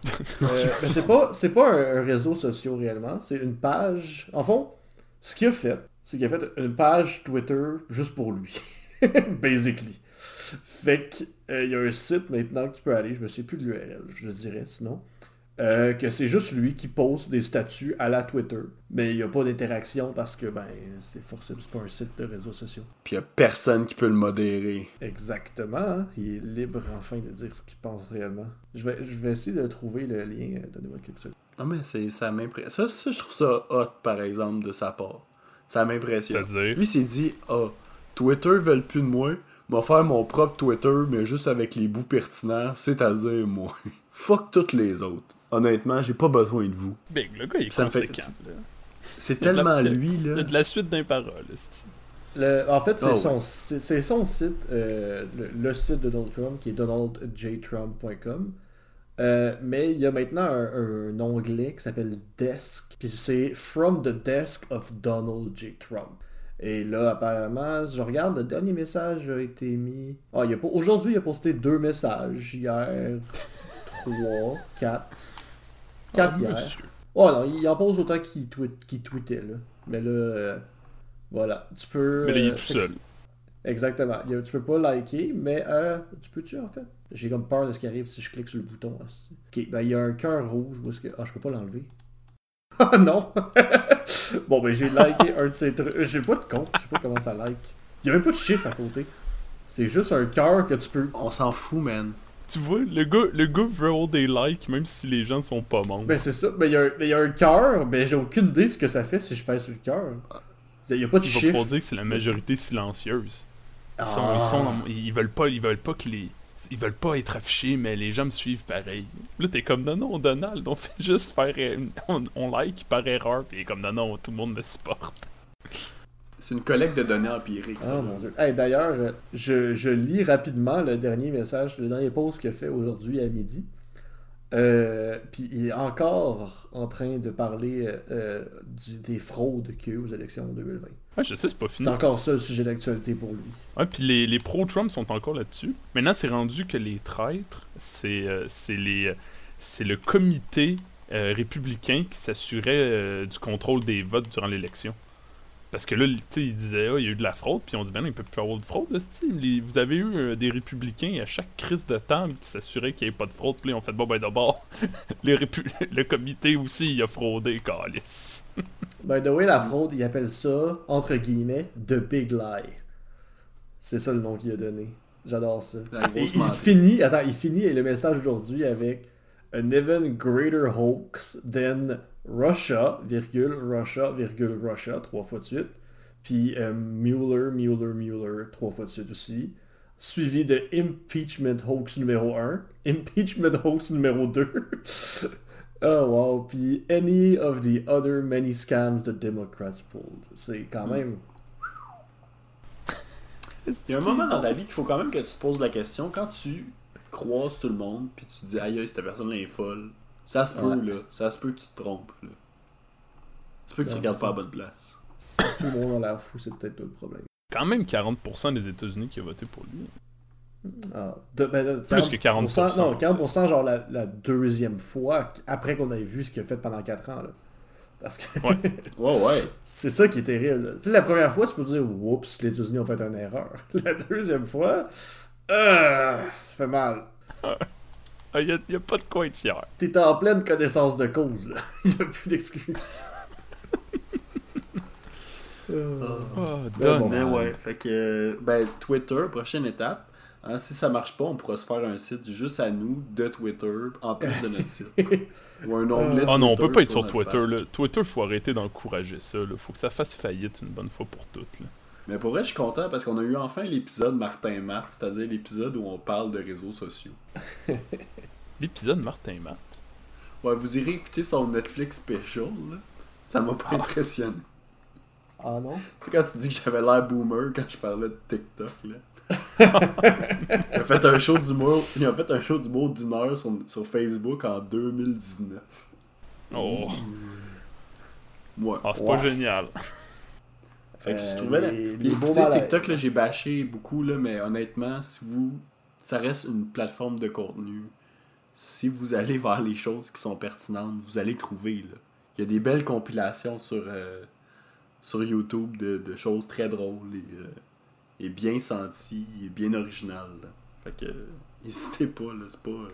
Euh, mais c'est pas, c'est pas un, un réseau social réellement, c'est une page. En fond, ce qu'il a fait, c'est qu'il a fait une page Twitter juste pour lui. Basically. Fait qu'il y a un site maintenant que tu peux aller, je me sais plus de l'URL, je le dirais sinon. Euh, que c'est juste lui qui poste des statuts à la Twitter. Mais il n'y a pas d'interaction parce que ben c'est forcément c'est pas un site de réseaux sociaux. Puis y a personne qui peut le modérer. Exactement. hein. Il est libre enfin de dire ce qu'il pense réellement. Je vais, je vais essayer de trouver le lien. euh, Donnez-moi quelques secondes. Ah, mais c'est, ça m'impressionne. Ça, ça, je trouve ça hot, par exemple, de sa part. Ça m'impressionne. C'est-à-dire? Lui, il s'est dit, ah, Twitter veulent plus de moi. M'a faire mon propre Twitter, mais juste avec les bouts pertinents, c'est-à-dire moi. Fuck toutes les autres. Honnêtement, j'ai pas besoin de vous. Big, le gars, il est Ça fait- conséquent. là. C'est la- tellement lui, Il y a là. de la suite d'imparole. c'est- Le- en fait, c'est Ah ouais. son, c'est c'est son site, euh, le, le site de Donald Trump, qui est donaldjtrump.com. Euh, mais il y a maintenant un, un onglet qui s'appelle Desk. Puis c'est From the Desk of Donald J. Trump. Et là, apparemment, je regarde, le dernier message a été mis. Ah, il a pas... Aujourd'hui, il a posté deux messages. Hier, trois, quatre. Quatre Ah, hier. monsieur. Oh non, il en pose autant qu'il tweet, qu'il tweetait, là. Mais là, euh, voilà. Tu peux. Mais là, il est euh, tout seul. Exactement. Il tu peux pas liker, mais euh, tu peux-tu en fait? J'ai comme peur de ce qui arrive si je clique sur le bouton. hostie. Ok, ben il y a un cœur rouge. Où est-ce que... Ah, je peux pas l'enlever. Ah non Bon, ben j'ai liké un de ces trucs. J'ai pas de compte. Je sais pas comment ça like. Il y a même pas de chiffre à côté. C'est juste un cœur que tu peux. On s'en fout, man. Tu vois, le gars, le gars veut avoir des likes même si les gens sont pas membres. Ben c'est ça. Ben il y a un, ben, il y a un cœur. Ben j'ai aucune idée ce que ça fait si je pèse sur le cœur. Il y a pas de va chiffre. pouvoir dire que c'est la majorité silencieuse. Ils, sont, Ah. ils, sont dans- ils veulent pas, ils veulent pas que les, ils veulent pas être affichés, mais les gens me suivent pareil. Là, t'es comme non, non, Donald, on fait juste faire, euh, on, on like par erreur, puis comme non, non, tout le monde me supporte. C'est une collecte de données empiriques. Ah mon dieu. Hey, D'ailleurs, je, je lis rapidement le dernier message, le dernier post qu'il a fait aujourd'hui à midi. Euh, Puis il est encore en train de parler euh, euh, du- des fraudes qu'il y a eu aux élections 2020. Ouais, je sais, c'est pas C'est fini. encore ça le sujet d'actualité pour lui. Ouais, puis les, les pro-Trump sont encore là-dessus. Maintenant, c'est rendu que les traîtres, c'est euh, c'est les, c'est le comité euh, républicain qui s'assurait euh, du contrôle des votes durant l'élection. Parce que là, tu sais, il disait, ah, il y a eu de la fraude, puis on dit, ben non, il peut plus avoir de fraude. Les- Vous avez eu euh, des républicains à chaque crise de temps qui s'assuraient qu'il n'y ait pas de fraude, puis là, on fait, bon, ben d'abord, le comité aussi, il a fraudé, calice. By the way, la fraude, il appelle ça, entre guillemets, The Big Lie. C'est ça le nom qu'il a donné. J'adore ça. Et il finit, attends, il finit le message aujourd'hui avec An even greater hoax than Russia, virgule, Russia, virgule, Russia, trois fois de suite. Puis euh, Mueller, Mueller, Mueller, trois fois de suite aussi. Suivi de Impeachment hoax numéro 1, Impeachment hoax numéro 2. oh wow, puis Any of the other many scams the Democrats pulled. C'est quand même. Il y a un moment dans ta vie qu'il faut quand même que tu te poses la question quand tu croises tout le monde puis tu te dis aïe aïe, cette personne-là est folle. Ça se peut Ouais. là, ça se peut que tu te trompes là. Ça se peut que tu Non, regardes c'est pas à bonne place. Si tout le monde a l'air fou, c'est peut-être le problème. Quand même 40% des États-Unis qui ont voté pour lui. Ah, de- ben, de- Plus que 40%, Non, 40% genre la, la deuxième fois après qu'on ait vu ce qu'il a fait pendant 4 ans. Là. Parce que Ouais. Ouais, ouais. c'est ça qui est terrible. là. Tu sais, la première fois, tu peux dire Oups, les États-Unis ont fait une erreur. La deuxième fois, euh, ça fait mal. Ah, y a, pas de quoi être fier. T'es en pleine connaissance de cause. Là. Il n'y a plus d'excuses. Euh, Ah, Ben bon. Mais Donald. ouais, fait que ben Twitter, prochaine étape. Hein, si ça marche pas, on pourra se faire un site juste à nous de Twitter en plus de notre site. Ou un onglet Ah non, on peut pas être sur Twitter. Là. Twitter, faut arrêter d'encourager ça. Là. Faut que ça fasse faillite une bonne fois pour toutes. Là. Mais pour vrai, je suis content parce qu'on a eu enfin l'épisode Martin Matt, c'est-à-dire l'épisode où on parle de réseaux sociaux. L'épisode Martin Matt. Ouais, vous irez écouter son Netflix special, là. Ça m'a pas impressionné. Ah non? Tu sais, quand tu dis que j'avais l'air boomer quand je parlais de TikTok, là. il a fait un show d'humour. Il a fait un show d'humour d'une heure sur, sur Facebook en 2019. Oh, Ouais. Ah, c'est Ouais. pas génial. Fait que Euh, je trouvais. là- les- les tu sais, malaises. TikTok, là, j'ai bâché beaucoup, là, mais honnêtement, si vous. Ça reste une plateforme de contenu. Si vous allez vers les choses qui sont pertinentes, vous allez trouver. Là. Il y a des belles compilations sur, euh, sur YouTube de, de choses très drôles et, euh, et bien senties et bien originales. là. Fait que. euh, N'hésitez pas, là, c'est pas. euh,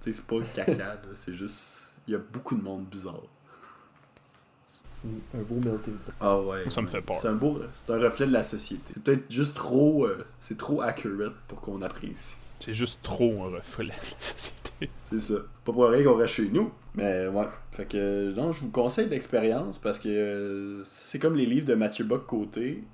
tu c'est pas caca, là, c'est juste. Il y a beaucoup de monde bizarre. Un beau melting pot. Ah ouais. Ça me fait peur. C'est un beau, c'est un reflet de la société. C'est peut-être juste trop, euh, c'est trop accurate pour qu'on apprécie. C'est juste trop un reflet de la société. C'est ça. Pas pour rien qu'on reste chez nous. Mais ouais. Fait que non, je vous conseille l'expérience parce que euh, c'est comme les livres de Mathieu Bock côté.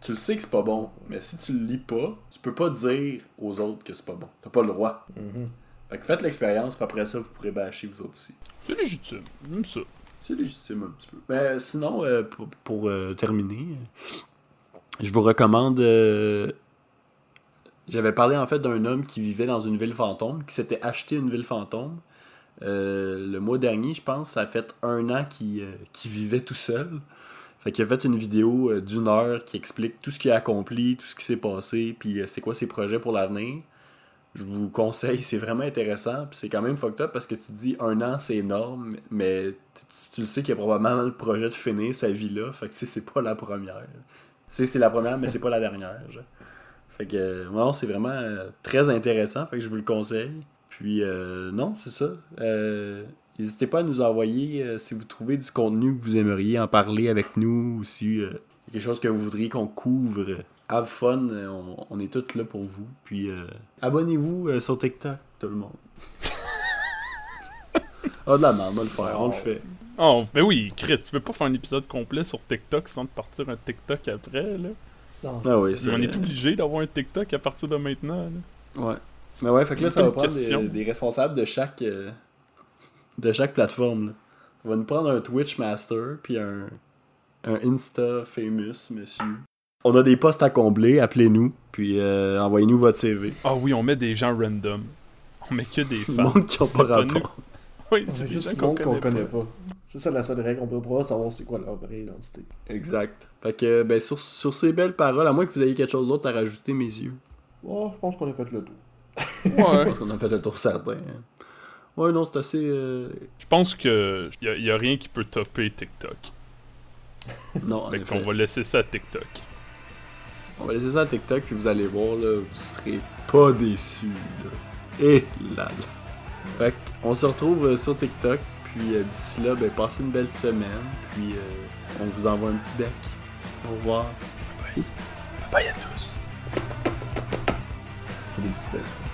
Tu le sais que c'est pas bon, mais si tu le lis pas, tu peux pas dire aux autres que c'est pas bon. T'as pas le droit. Mhm. Fait que faites l'expérience, puis après ça, vous pourrez bâcher vous autres aussi. C'est légitime. J'aime ça. C'est légitime un petit peu. Mais sinon, euh, pour, pour, euh, terminer, je vous recommande. euh, J'avais parlé en fait d'un homme qui vivait dans une ville fantôme, qui s'était acheté une ville fantôme. Le mois dernier, je pense, ça a fait un an qu'il vivait tout seul. Fait qu'il a fait une vidéo d'une heure qui explique tout ce qu'il a accompli, tout ce qui s'est passé, puis c'est quoi ses projets pour l'avenir. Je vous conseille, c'est vraiment intéressant. Puis c'est quand même fucked up parce que tu dis un an c'est énorme, mais tu, tu le sais qu'il y a probablement le projet de finir sa vie là. Fait que tu c'est pas la première. C'est c'est la première, mais c'est pas la dernière. Fait que euh, non, c'est vraiment euh, très intéressant. Fait que je vous le conseille. Puis euh, non, c'est ça. N'hésitez pas à nous envoyer si vous trouvez du contenu que vous aimeriez en parler avec nous ou si quelque chose que vous voudriez qu'on couvre. Have fun, euh, on, on est tous là pour vous. Puis euh, abonnez-vous euh, sur TikTok, tout le monde. Ah de la merde, on va le faire, on le fait. Oh, ben oui, Chris, tu peux pas faire un épisode complet sur TikTok sans te partir un TikTok après, là. Non, Ah oui, On est obligé d'avoir un TikTok à partir de maintenant, là. Ouais. Mais ouais, fait que là, ça va prendre des, responsables de chaque euh, de chaque plateforme. là. On va nous prendre un Twitch Master puis un, un Insta famous, monsieur. On a des postes à combler, appelez-nous, puis euh, envoyez-nous votre CV. Ah oui, on met des gens random. On met que des femmes. monde qui n'a pas rapport. Oui, C'est des juste gens qu'on qu'on connaît, connaît pas. pas. C'est ça la seule règle, on peut pas savoir c'est quoi leur vraie identité. Exact. Fait que, ben, sur, sur ces belles paroles, à moins que vous ayez quelque chose d'autre à rajouter, mes yeux. Oh, je pense qu'on a fait le tour. Je Ouais. pense qu'on a fait le tour certain. hein. Ouais, non, c'est assez. euh, Je pense que y a, y a rien qui peut topper TikTok. Non, en Fait qu'on va laisser ça à TikTok. On va laisser ça à TikTok, puis vous allez voir, là, vous serez pas déçus. Là. Et là, là. Fait on se retrouve euh, sur TikTok, puis euh, d'ici là, ben, passez une belle semaine, puis euh, on vous envoie un petit bec. Au revoir. Bye à tous. C'est des petits ça.